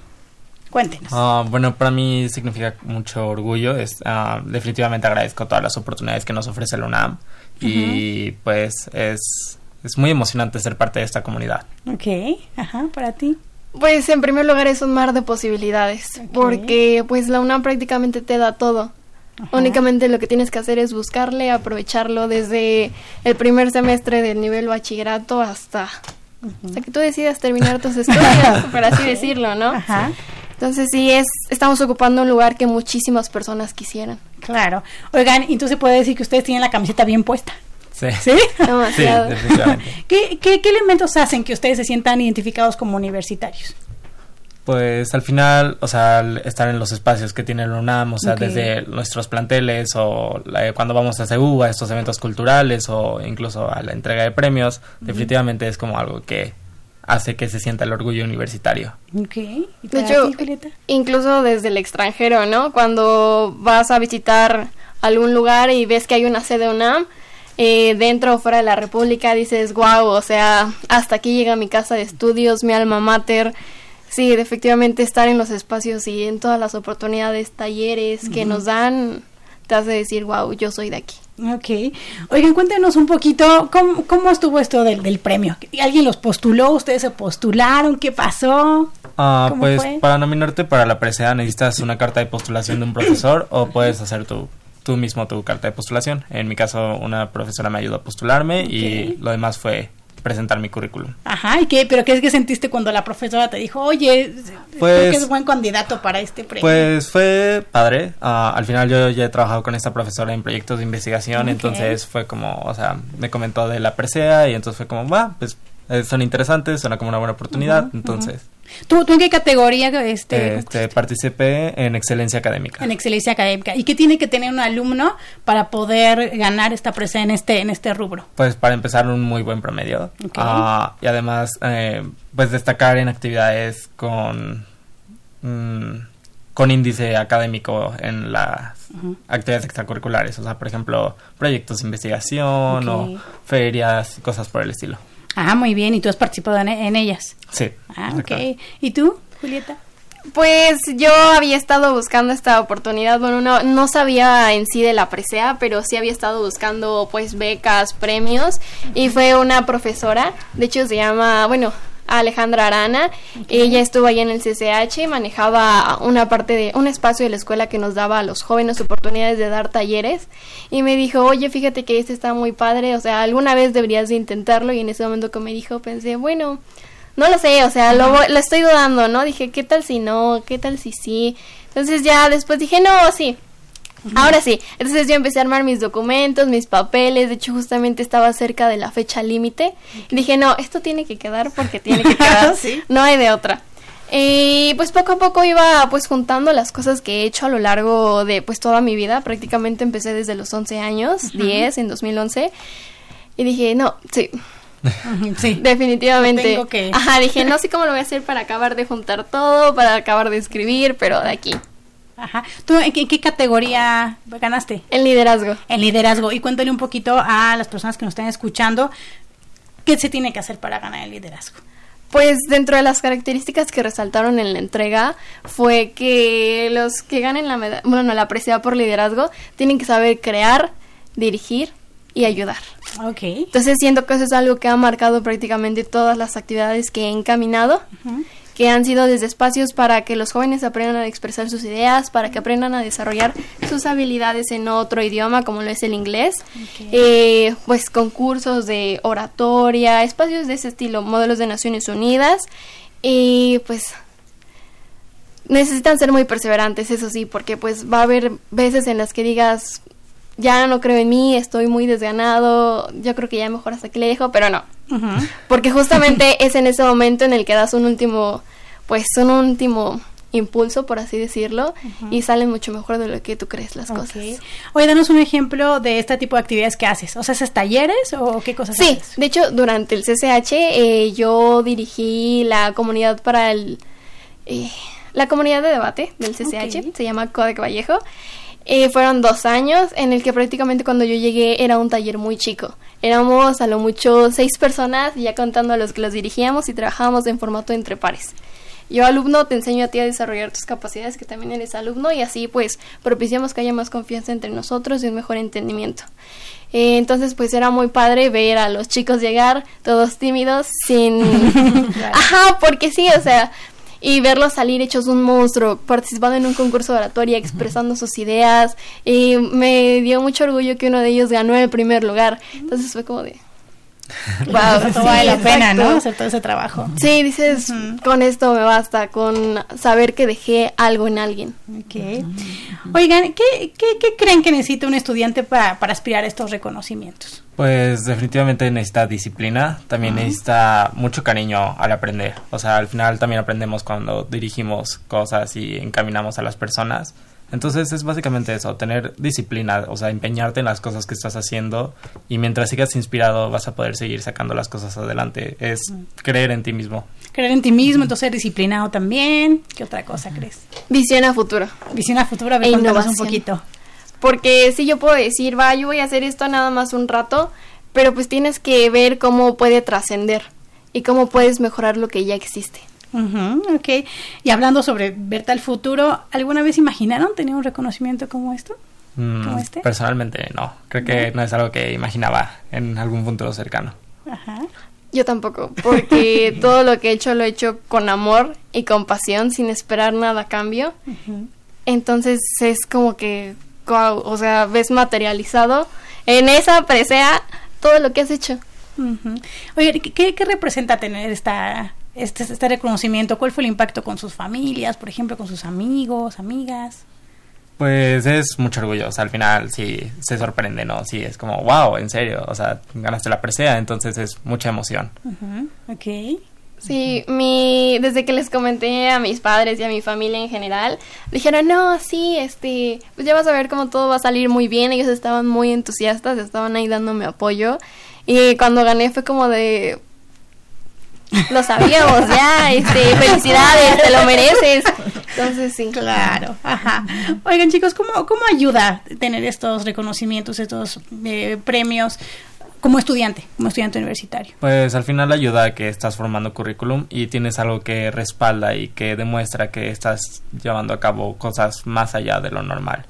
Cuéntenos. Ah, bueno, para mí significa mucho orgullo. Es, ah, definitivamente agradezco todas las oportunidades que nos ofrece la UNAM y pues es, es muy emocionante ser parte de esta comunidad. Ok, ajá, para ti. Pues en primer lugar es un mar de posibilidades, porque pues la UNAM prácticamente te da todo. Únicamente lo que tienes que hacer es buscarle, aprovecharlo desde el primer semestre del nivel bachillerato hasta, hasta que tú decidas terminar tus estudios, [LAUGHS] por así decirlo, ¿no? Ajá. Entonces sí, es, estamos ocupando un lugar que muchísimas personas quisieran. Claro. Oigan, entonces puede decir que ustedes tienen la camiseta bien puesta. Sí. ¿Sí? [LAUGHS] Demasiado. Sí, definitivamente. [LAUGHS] ¿Qué, qué, qué elementos hacen que ustedes se sientan identificados como universitarios? Pues al final, o sea, al estar en los espacios que tiene la UNAM, o sea, desde nuestros planteles o la- cuando vamos a CEU, a estos eventos culturales o incluso a la entrega de premios, definitivamente es como algo que hace que se sienta el orgullo universitario. Ok. ¿Y De hecho, ti, incluso desde el extranjero, ¿no? Cuando vas a visitar algún lugar y ves que hay una sede UNAM, eh, dentro o fuera de la República, dices, wow, o sea, hasta aquí llega mi casa de estudios, mi alma mater. Sí, efectivamente estar en los espacios y en todas las oportunidades, talleres que nos dan, te hace decir, wow, yo soy de aquí. Ok. Oigan, cuéntenos un poquito, ¿cómo, cómo estuvo esto del, del premio? ¿Alguien los postuló? ¿Ustedes se postularon? ¿Qué pasó? Ah, ¿Cómo pues fue? para nominarte para la presea necesitas una carta de postulación de un profesor o puedes hacer tu, tú mismo tu carta de postulación. En mi caso, una profesora me ayudó a postularme y lo demás fue presentar mi currículum. Ajá, ¿y qué? ¿Pero qué es que sentiste cuando la profesora te dijo, oye, creo Pues- que es buen candidato para este premio? Pues fue padre. Ah, al final yo ya he trabajado con esta profesora en proyectos de investigación, entonces fue como, o sea, me comentó de la presea y entonces fue como, va, pues eh, son interesantes, suena como una buena oportunidad, entonces ¿Tú, ¿Tú en qué categoría este, este, participé en excelencia académica. en excelencia académica? ¿Y qué tiene que tener un alumno para poder ganar esta presa en este, en este rubro? Pues para empezar un muy buen promedio. Ah, y además eh, pues destacar en actividades con mm, con índice académico en las actividades extracurriculares, o sea, por ejemplo, proyectos de investigación o ferias, cosas por el estilo. Ah, muy bien, y tú has participado en, en ellas. Sí. Ah, ok. ¿Y tú, Julieta? Pues yo había estado buscando esta oportunidad, bueno, no, no sabía en sí de la presea, pero sí había estado buscando pues becas, premios y fue una profesora, de hecho se llama, bueno, Alejandra Arana, ella estuvo ahí en el CCH, manejaba una parte de un espacio de la escuela que nos daba a los jóvenes oportunidades de dar talleres y me dijo, oye, fíjate que este está muy padre, o sea, alguna vez deberías de intentarlo y en ese momento que me dijo pensé, bueno, no lo sé, o sea, lo, voy- lo estoy dudando, ¿no? Dije, ¿qué tal si no? ¿Qué tal si sí? Entonces ya después dije, no, sí. Ahora sí. Entonces yo empecé a armar mis documentos, mis papeles. De hecho, justamente estaba cerca de la fecha límite. Dije, no, esto tiene que quedar porque tiene [LAUGHS] que quedar. Sí. No hay de otra. Y pues poco a poco iba pues juntando las cosas que he hecho a lo largo de pues toda mi vida. Prácticamente empecé desde los 11 años, 10 en 2011. Y dije, no, sí, Sí. [LAUGHS] Definitivamente. Tengo que- Ajá, dije, no sé cómo lo voy a hacer para acabar de juntar todo, para acabar de escribir, pero de aquí. Ajá. ¿Tú en qué, en qué categoría ganaste? El liderazgo. En liderazgo. Y cuéntale un poquito a las personas que nos están escuchando qué se tiene que hacer para ganar el liderazgo. Pues dentro de las características que resaltaron en la entrega fue que los que ganen la medalla, bueno, la presea por liderazgo, tienen que saber crear, dirigir y ayudar. Ok. Entonces siento que eso es algo que ha marcado prácticamente todas las actividades que he encaminado, que han sido desde espacios para que los jóvenes aprendan a expresar sus ideas, para que aprendan a desarrollar sus habilidades en otro idioma como lo es el inglés, eh, pues concursos de oratoria, espacios de ese estilo, modelos de Naciones Unidas. Y pues necesitan ser muy perseverantes, eso sí, porque pues va a haber veces en las que digas, ya no creo en mí, estoy muy desganado, yo creo que ya mejor hasta aquí le dejo, pero no. Porque justamente [LAUGHS] es en ese momento en el que das un último, pues un último impulso, por así decirlo, y salen mucho mejor de lo que tú crees las cosas. Ok. Oye, danos un ejemplo de este tipo de actividades que haces. O sea, ¿haces talleres o qué cosas Sí, haces? de hecho, durante el CCH eh, yo dirigí la comunidad para el... eh, la comunidad de debate del CCH, Ok. se llama Codec Vallejo. Eh, fueron dos años en el que prácticamente cuando yo llegué era un taller muy chico. Éramos a lo mucho seis personas, ya contando a los que los dirigíamos y trabajábamos en formato entre pares. Yo alumno te enseño a ti a desarrollar tus capacidades, que también eres alumno, y así pues propiciamos que haya más confianza entre nosotros y un mejor entendimiento. Eh, entonces pues era muy padre ver a los chicos llegar todos tímidos, sin... [LAUGHS] [LAUGHS] Ajá, porque sí, o sea, y verlos salir hechos un monstruo, participando en un concurso de oratoria, expresando sus ideas. Y me dio mucho orgullo que uno de ellos ganó el primer lugar. Entonces fue como de... [LAUGHS] Wow, todo vale la pena, ¿no? Hacer todo ese trabajo. Sí, dices, con esto me basta, con saber que dejé algo en alguien. Ok. Oigan, ¿qué, qué, qué creen que necesita un estudiante para, para aspirar a estos reconocimientos? Pues definitivamente necesita disciplina, también necesita mucho cariño al aprender. O sea, al final también aprendemos cuando dirigimos cosas y encaminamos a las personas. Entonces es básicamente eso, tener disciplina, o sea, empeñarte en las cosas que estás haciendo y mientras sigas inspirado vas a poder seguir sacando las cosas adelante. Es creer en ti mismo. Creer en ti mismo, entonces ser disciplinado también. ¿Qué otra cosa crees? Visión a futuro. Visión a futuro, a ver, E un poquito. Porque si yo puedo decir, va, yo voy a hacer esto nada más un rato, pero pues tienes que ver cómo puede trascender y cómo puedes mejorar lo que ya existe. Ok. Y hablando sobre verte al futuro, ¿alguna vez imaginaron tener un reconocimiento como esto? Mm, ¿Como este? Personalmente no, creo que no es algo que imaginaba en algún futuro cercano. Ajá. Yo tampoco, porque [LAUGHS] todo lo que he hecho lo he hecho con amor y con pasión, sin esperar nada a cambio. Entonces es como que, o sea, ves materializado en esa presea todo lo que has hecho. Ujú. Oye, ¿qué, qué representa tener esta, este, este reconocimiento? ¿Cuál fue el impacto con sus familias, por ejemplo, con sus amigos, amigas? Pues es mucho orgullo, o sea, al final sí se sorprende, ¿no? Sí, es como, wow, en serio, o sea, ganaste la presea, entonces es mucha emoción. Ujú, Ok. Sí, mi, desde que les comenté a mis padres y a mi familia en general, dijeron, no, sí, este, pues ya vas a ver cómo todo va a salir muy bien. Ellos estaban muy entusiastas, estaban ahí dándome apoyo. Y cuando gané fue como de, lo sabíamos ya, este, felicidades, te lo mereces. Entonces sí. Claro, ajá. Oigan chicos, ¿cómo, cómo ayuda tener estos reconocimientos, estos eh, premios como estudiante, como estudiante universitario? Pues al final ayuda a que estás formando currículum y tienes algo que respalda y que demuestra que estás llevando a cabo cosas más allá de lo normal.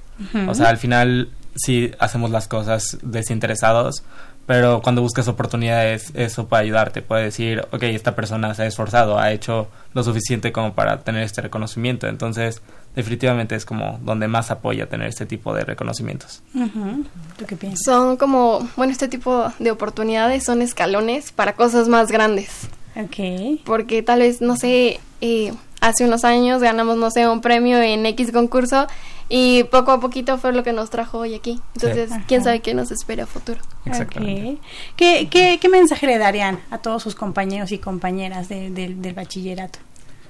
O sea, al final sí hacemos las cosas desinteresados, pero cuando buscas oportunidades, eso puede ayudarte. Puede decir, ok, esta persona se ha esforzado, ha hecho lo suficiente como para tener este reconocimiento. Entonces, definitivamente es como donde más apoya tener este tipo de reconocimientos. ¿Tú qué piensas? Son como, bueno, este tipo de oportunidades son escalones para cosas más grandes. Ok. porque tal vez, no sé, eh, hace unos años ganamos, no sé, un premio en X concurso y poco a poquito fue lo que nos trajo hoy aquí. Entonces, quién sabe qué nos espera a futuro. Exactamente. ¿Qué, qué, qué mensaje le darían a todos sus compañeros y compañeras de- de- del bachillerato?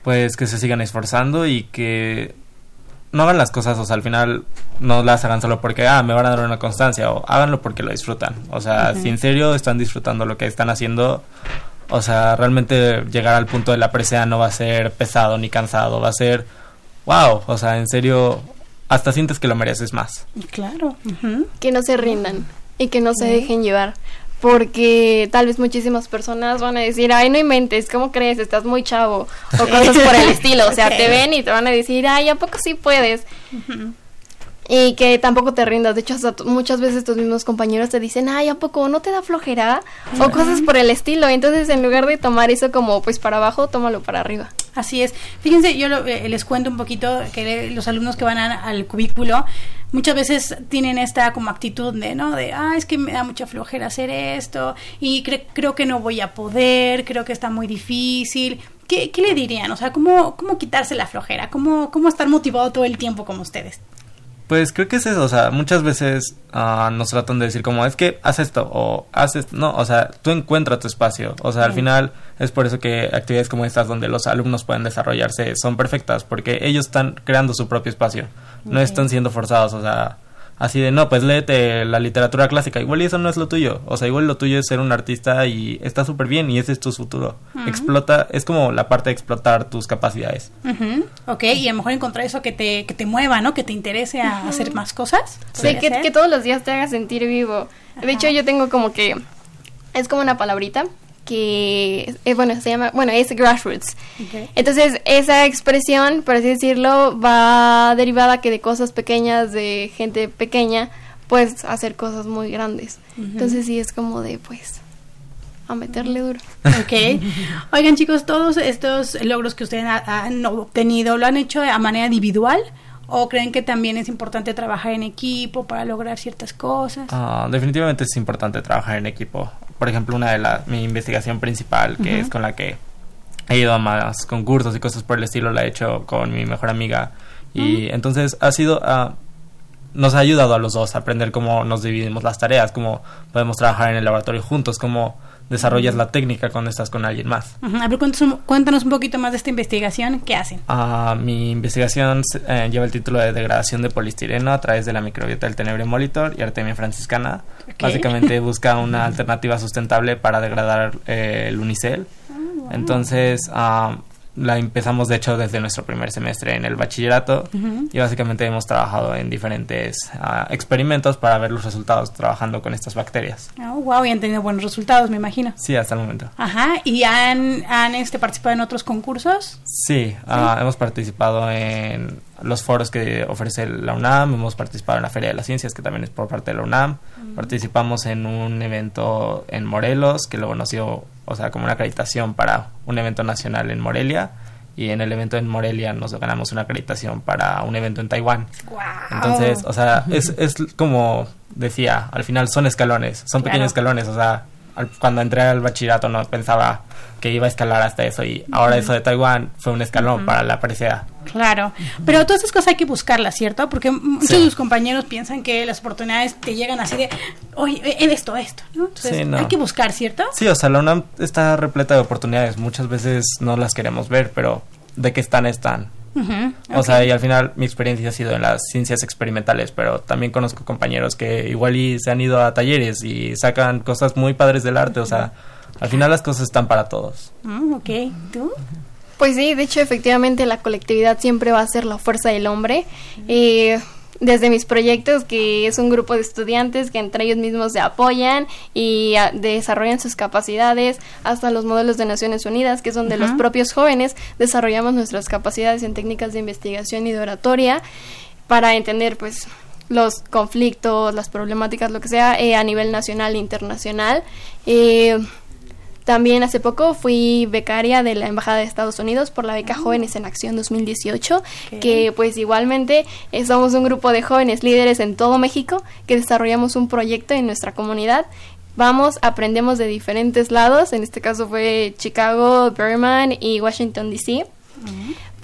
pues que se sigan esforzando y que no hagan las cosas, o sea, al final no las hagan solo porque, ah, me van a dar una constancia, o háganlo porque lo disfrutan. O sea, si en serio están disfrutando lo que están haciendo, o sea, realmente llegar al punto de la presea no va a ser pesado ni cansado, va a ser, wow, o sea, en serio, hasta sientes que lo mereces más. Claro. Que no se rindan y que no se dejen llevar. Porque tal vez muchísimas personas van a decir, ay, no inventes, ¿cómo crees? Estás muy chavo. O cosas por el estilo. O sea, te ven y te van a decir, ay, ¿a poco sí puedes? Y que tampoco te rindas. De hecho, hasta muchas veces tus mismos compañeros te dicen, ay, ¿a poco no te da flojera? O cosas por el estilo. Entonces, en lugar de tomar eso como pues para abajo, tómalo para arriba. Así es. Fíjense, yo lo- eh, les cuento un poquito que los alumnos que van al cubículo muchas veces tienen esta como actitud de, ¿no? De, ah, es que me da mucha flojera hacer esto y cre- creo que no voy a poder, creo que está muy difícil. ¿Qué, qué le dirían? O sea, ¿cómo, cómo quitarse la flojera? ¿Cómo, ¿Cómo estar motivado todo el tiempo como ustedes? Pues creo que es eso, o sea, muchas veces ah, nos tratan de decir como, es que haz esto o haz esto, no, o sea, tú encuentra tu espacio, o sea, al final es por eso que actividades como estas donde los alumnos pueden desarrollarse son perfectas, porque ellos están creando su propio espacio, no están siendo forzados, o sea, así de, no, pues léete la literatura clásica, igual y eso no es lo tuyo, o sea, igual lo tuyo es ser un artista y está súper bien y ese es tu futuro, explota, es como la parte de explotar tus capacidades. Ujú, Ok, y a lo mejor encontrar eso que te, que te mueva, ¿no? Que te interese a hacer más cosas. Sí, ¿Podría que, que todos los días te haga sentir vivo. De hecho, yo tengo como que. Es como una palabrita que. eh, bueno, se llama. Bueno, es grassroots. Entonces, esa expresión, por así decirlo, va derivada que de cosas pequeñas, de gente pequeña, puedes hacer cosas muy grandes. Entonces, sí, es como de, pues. a meterle duro. Ok. Oigan chicos, todos estos logros que ustedes ha- han obtenido, ¿lo han hecho a manera individual? ¿O creen que también es importante trabajar en equipo para lograr ciertas cosas? Ah, definitivamente es importante trabajar en equipo. Por ejemplo, una de las mi investigación principal, que es con la que he ido a más concursos y cosas por el estilo, la he hecho con mi mejor amiga. Y entonces ha sido, ah, nos ha ayudado a los dos a aprender cómo nos dividimos las tareas, cómo podemos trabajar en el laboratorio juntos, cómo desarrollas la técnica cuando estás con alguien más. Ujú. A ver, cuéntanos, un- cuéntanos un poquito más de esta investigación. ¿Qué hacen? Ah, mi investigación eh, lleva el título de degradación de polistireno a través de la microbiota del tenebre molitor y artemia franciscana. Básicamente [LAUGHS] busca una alternativa sustentable para degradar eh, el unicel. Entonces, ah, la empezamos de hecho desde nuestro primer semestre en el bachillerato y básicamente hemos trabajado en diferentes ah, experimentos para ver los resultados trabajando con estas bacterias. Oh, wow, y han tenido buenos resultados, me imagino. Sí, hasta el momento. Ajá, ¿y han, han este, participado en otros concursos? Sí, ah, hemos participado en los foros que ofrece la UNAM, hemos participado en la Feria de las Ciencias, que también es por parte de la UNAM, participamos en un evento en Morelos, que luego nos dio, o sea, como una acreditación para un evento nacional en Morelia, y en el evento en Morelia nos ganamos una acreditación para un evento en Taiwán. Entonces, o sea, es, es como decía, al final son escalones, son Claro. pequeños escalones, o sea, cuando entré al bachillerato no pensaba que iba a escalar hasta eso y ahora eso de Taiwán fue un escalón para la presea. Claro, pero todas esas cosas hay que buscarlas, ¿cierto? Porque muchos Sí. de tus compañeros piensan que las oportunidades te llegan así de, oye, esto, esto, ¿no? Entonces Sí, no. hay que buscar, ¿cierto? Sí, o sea, la UNAM está repleta de oportunidades, muchas veces no las queremos ver, pero de que están, están. O sea, y al final mi experiencia ha sido en las ciencias experimentales, pero también conozco compañeros que igual y se han ido a talleres y sacan cosas muy padres del arte, o sea, al final las cosas están para todos. Mm, ok, ¿tú? Pues sí, de hecho, efectivamente, la colectividad siempre va a ser la fuerza del hombre. Eh, desde mis proyectos, que es un grupo de estudiantes que entre ellos mismos se apoyan y ah, desarrollan sus capacidades, hasta los modelos de Naciones Unidas, que son de los Ajá. propios jóvenes, desarrollamos nuestras capacidades en técnicas de investigación y de oratoria para entender, pues, los conflictos, las problemáticas, lo que sea, eh, a nivel nacional e internacional. Eh, también hace poco fui becaria de la Embajada de Estados Unidos por la beca Jóvenes en Acción 2018, que pues igualmente eh, somos un grupo de jóvenes líderes en todo México que desarrollamos un proyecto en nuestra comunidad. Vamos, aprendemos de diferentes lados, en este caso fue Chicago, Berman y Washington DC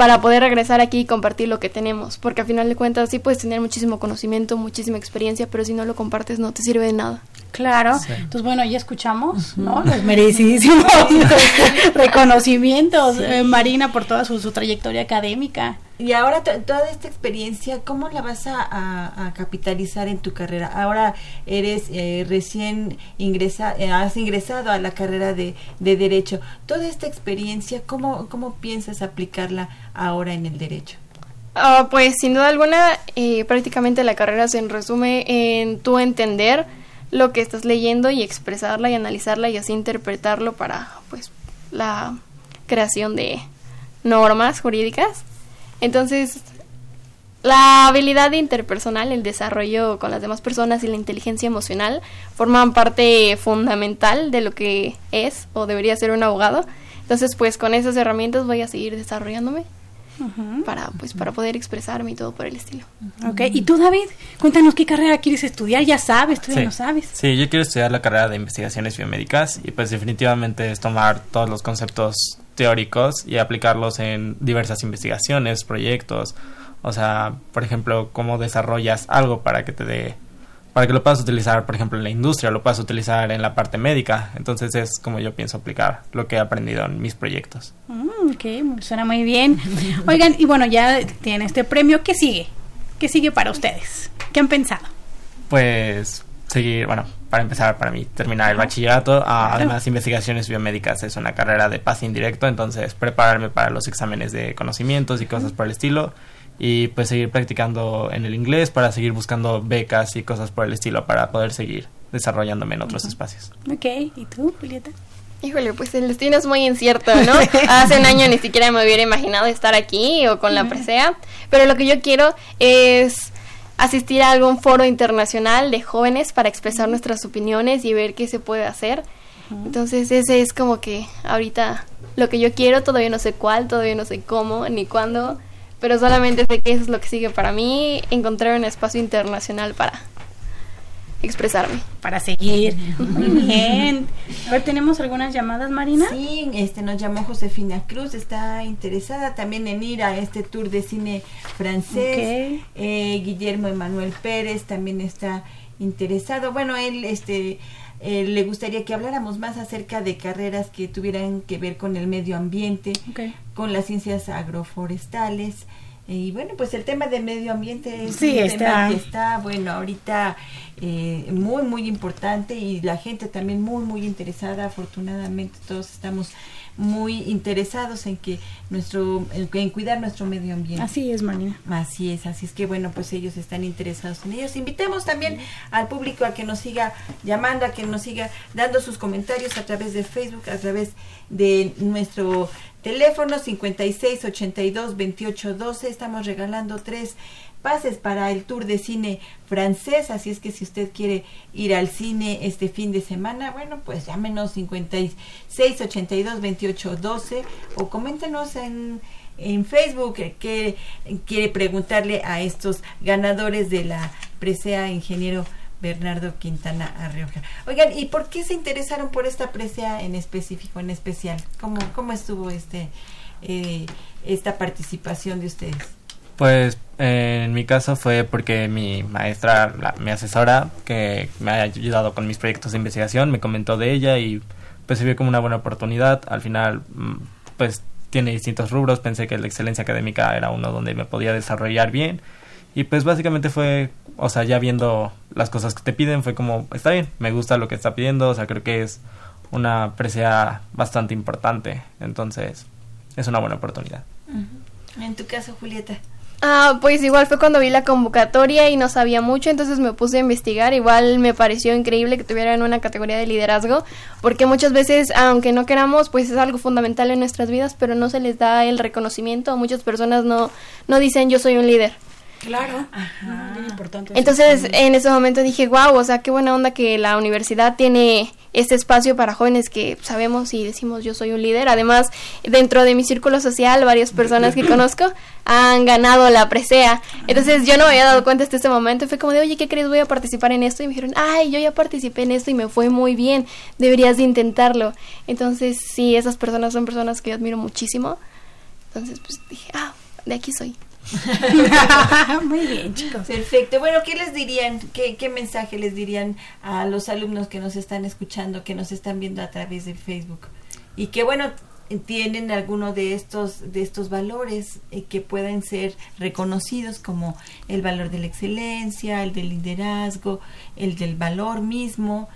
para poder regresar aquí y compartir lo que tenemos, porque al final de cuentas sí puedes tener muchísimo conocimiento, muchísima experiencia, pero si no lo compartes no te sirve de nada. Claro, entonces bueno, ya escuchamos, ¿no? Los merecidísimos [LAUGHS] reconocimientos, eh, Marina, por toda su, su trayectoria académica. Y ahora to- toda esta experiencia, ¿cómo la vas a, capitalizar en tu carrera? Ahora eres eh, recién ingresa, eh, has ingresado a la carrera de, de Derecho. Toda esta experiencia, ¿cómo, ¿cómo piensas aplicarla ahora en el Derecho? Ah, pues sin duda alguna, eh, prácticamente la carrera se resume en tú entender lo que estás leyendo y expresarla y analizarla y así interpretarlo para pues la creación de normas jurídicas. Entonces, la habilidad interpersonal, el desarrollo con las demás personas y la inteligencia emocional forman parte fundamental de lo que es o debería ser un abogado. Entonces, pues con esas herramientas voy a seguir desarrollándome para pues para poder expresarme y todo por el estilo. Ok, y tú David, cuéntanos qué carrera quieres estudiar, ya sabes, tú ya Sí. no sabes. Sí, yo quiero estudiar la carrera de investigaciones biomédicas y pues definitivamente es tomar todos los conceptos teóricos y aplicarlos en diversas investigaciones, proyectos. O sea, por ejemplo, cómo desarrollas algo para que te dé para que lo puedas utilizar, por ejemplo, en la industria, lo puedas utilizar en la parte médica. Entonces es como yo pienso aplicar lo que he aprendido en mis proyectos. Mm, ok, suena muy bien. Oigan, y bueno, ya tienen este premio, ¿qué sigue? ¿Qué sigue para ustedes? ¿Qué han pensado? Pues seguir, bueno, para empezar, para mí, terminar el bachillerato. Ah, Claro. Además, investigaciones biomédicas es una carrera de pase indirecto, entonces prepararme para los exámenes de conocimientos y cosas por el estilo. Y pues seguir practicando en el inglés para seguir buscando becas y cosas por el estilo para poder seguir desarrollándome en otros espacios. Ok, ¿y tú, Julieta? Híjole, pues el destino es muy incierto, ¿no? [LAUGHS] Hace un año ni siquiera me hubiera imaginado estar aquí o con la presea, pero lo que yo quiero es asistir a algún foro internacional de jóvenes para expresar nuestras opiniones y ver qué se puede hacer. Entonces ese es como que ahorita lo que yo quiero, todavía no sé cuál, todavía no sé cómo ni cuándo, pero solamente sé que eso es lo que sigue para mí, encontrar un espacio internacional para expresarme. Para seguir. Muy bien. A ver, ¿tenemos algunas llamadas, Marina? Sí, este nos llamó Josefina Cruz, está interesada también en ir a este tour de cine francés. Eh, Guillermo Emanuel Pérez también está interesado. Bueno, él este eh, le gustaría que habláramos más acerca de carreras que tuvieran que ver con el medio ambiente, con las ciencias agroforestales. Y bueno, pues el tema del medio ambiente es Sí, un está. tema que está, bueno, ahorita eh, muy, muy importante y la gente también muy, muy interesada. Afortunadamente todos estamos muy interesados en que nuestro, en, en cuidar nuestro medio ambiente. Así es, Marina. Así es, así es que bueno, pues ellos están interesados en ellos. Invitemos también al público a que nos siga llamando, a que nos siga dando sus comentarios a través de Facebook, a través de nuestro teléfono 56 82 28 12. Estamos regalando tres pases para el tour de cine francés, así es que si usted quiere ir al cine este fin de semana, bueno, pues llámenos 56 82 28 12 o coméntenos en en Facebook eh, que quiere preguntarle a estos ganadores de la presea ingeniero Bernardo Quintana Arrioja. Oigan, ¿y por qué se interesaron por esta presea en específico, en especial? ¿Cómo, cómo estuvo este eh, esta participación de ustedes? Pues eh, en mi caso fue porque mi maestra, mi asesora, que me ha ayudado con mis proyectos de investigación, me comentó de ella y pues se vio como una buena oportunidad. Al final, mm, pues tiene distintos rubros. Pensé que la excelencia académica era uno donde me podía desarrollar bien. Y pues básicamente fue, o sea, ya viendo las cosas que te piden, fue como, está bien, me gusta lo que está pidiendo. O sea, creo que es una presea bastante importante. Entonces, es una buena oportunidad. En tu caso, Julieta. Ah, pues igual fue cuando vi la convocatoria y no sabía mucho, entonces me puse a investigar. Igual me pareció increíble que tuvieran una categoría de liderazgo, porque muchas veces, aunque no queramos, pues es algo fundamental en nuestras vidas, pero no se les da el reconocimiento. Muchas personas no, no dicen yo soy un líder. Claro. Bien importante. Entonces, en ese momento dije, wow, o sea, qué buena onda que la universidad tiene este espacio para jóvenes que sabemos y decimos yo soy un líder. Además, dentro de mi círculo social, varias personas que conozco han ganado la presea. Entonces, yo no me había dado cuenta hasta este momento. Fue como de, oye, ¿qué crees? Voy a participar en esto. Y me dijeron, ay, yo ya participé en esto y me fue muy bien. Deberías de intentarlo. Entonces, sí, esas personas son personas que yo admiro muchísimo. Entonces, pues dije, ah, de aquí soy. [LAUGHS] Muy bien, chicos. Perfecto. Bueno, ¿qué les dirían? ¿Qué, ¿Qué mensaje les dirían a los alumnos que nos están escuchando, que nos están viendo a través de Facebook? Y que, bueno, tienen alguno de estos, de estos valores eh, que pueden ser reconocidos como el valor de la excelencia, el del liderazgo, el del valor mismo.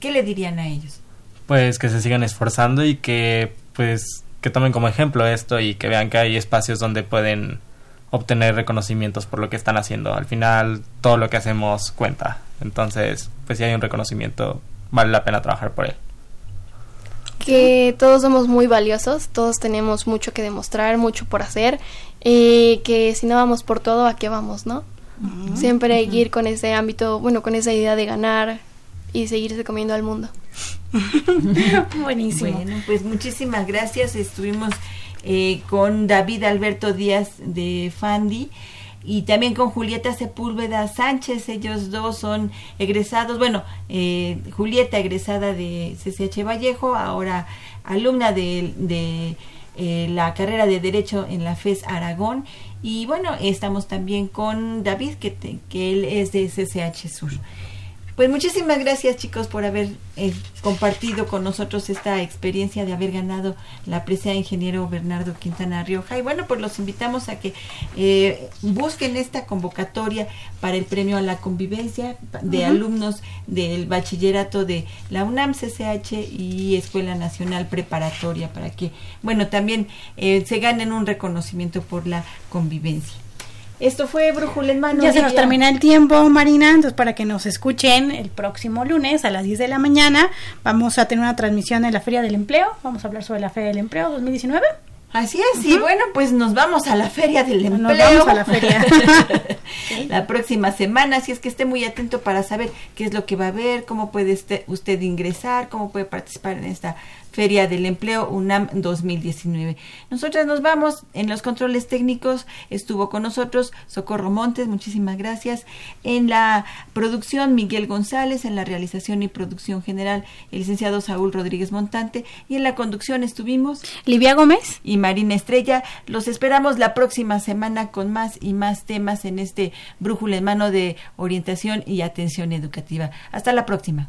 ¿Qué le dirían a ellos? pues que se sigan esforzando y que pues que tomen como ejemplo esto y que vean que hay espacios donde pueden obtener reconocimientos por lo que están haciendo. Al final todo lo que hacemos cuenta. Entonces, pues si hay un reconocimiento, vale la pena trabajar por él. que todos somos muy valiosos, todos tenemos mucho que demostrar, mucho por hacer, y que si no vamos por todo, ¿a qué vamos, no? Siempre hay que ir con ese ámbito, bueno, con esa idea de ganar y seguirse comiendo al mundo. [LAUGHS] Buenísimo. Bueno, pues muchísimas gracias. Estuvimos eh, con David Alberto Díaz de Fandi y también con Julieta Sepúlveda Sánchez. Ellos dos son egresados, bueno, eh, Julieta egresada de CCH Vallejo, ahora alumna de, eh, la carrera de Derecho en la FES Aragón. Y bueno, estamos también con David, que, que él es de CCH Sur. Pues muchísimas gracias chicos por haber eh, compartido con nosotros esta experiencia de haber ganado la presea ingeniero Bernardo Quintana Rioja. Y bueno, pues los invitamos a que eh, busquen esta convocatoria para el premio a la convivencia de alumnos del bachillerato de la UNAM, CCH y Escuela Nacional Preparatoria para que, bueno, también eh, se ganen un reconocimiento por la convivencia. Esto fue Brújula en Mano. Ya se nos termina el tiempo, Marina, entonces para que nos escuchen el próximo lunes a las 10 de la mañana vamos a tener una transmisión en la Feria del Empleo, vamos a hablar sobre la Feria del Empleo 2019. Así es, y bueno, pues nos vamos a la Feria del Empleo. Nos vamos a la feria. [LAUGHS] la próxima semana, así es que esté muy atento para saber qué es lo que va a haber, cómo puede este- usted ingresar, cómo puede participar en esta Feria del Empleo UNAM 2019. Nosotras nos vamos en los controles técnicos, estuvo con nosotros Socorro Montes, muchísimas gracias. En la producción Miguel González, en la realización y producción general el licenciado Saúl Rodríguez Montante y en la conducción estuvimos Livia Gómez. y Marina Estrella. Los esperamos la próxima semana con más y más temas en este brújula en mano de orientación y atención educativa. Hasta la próxima.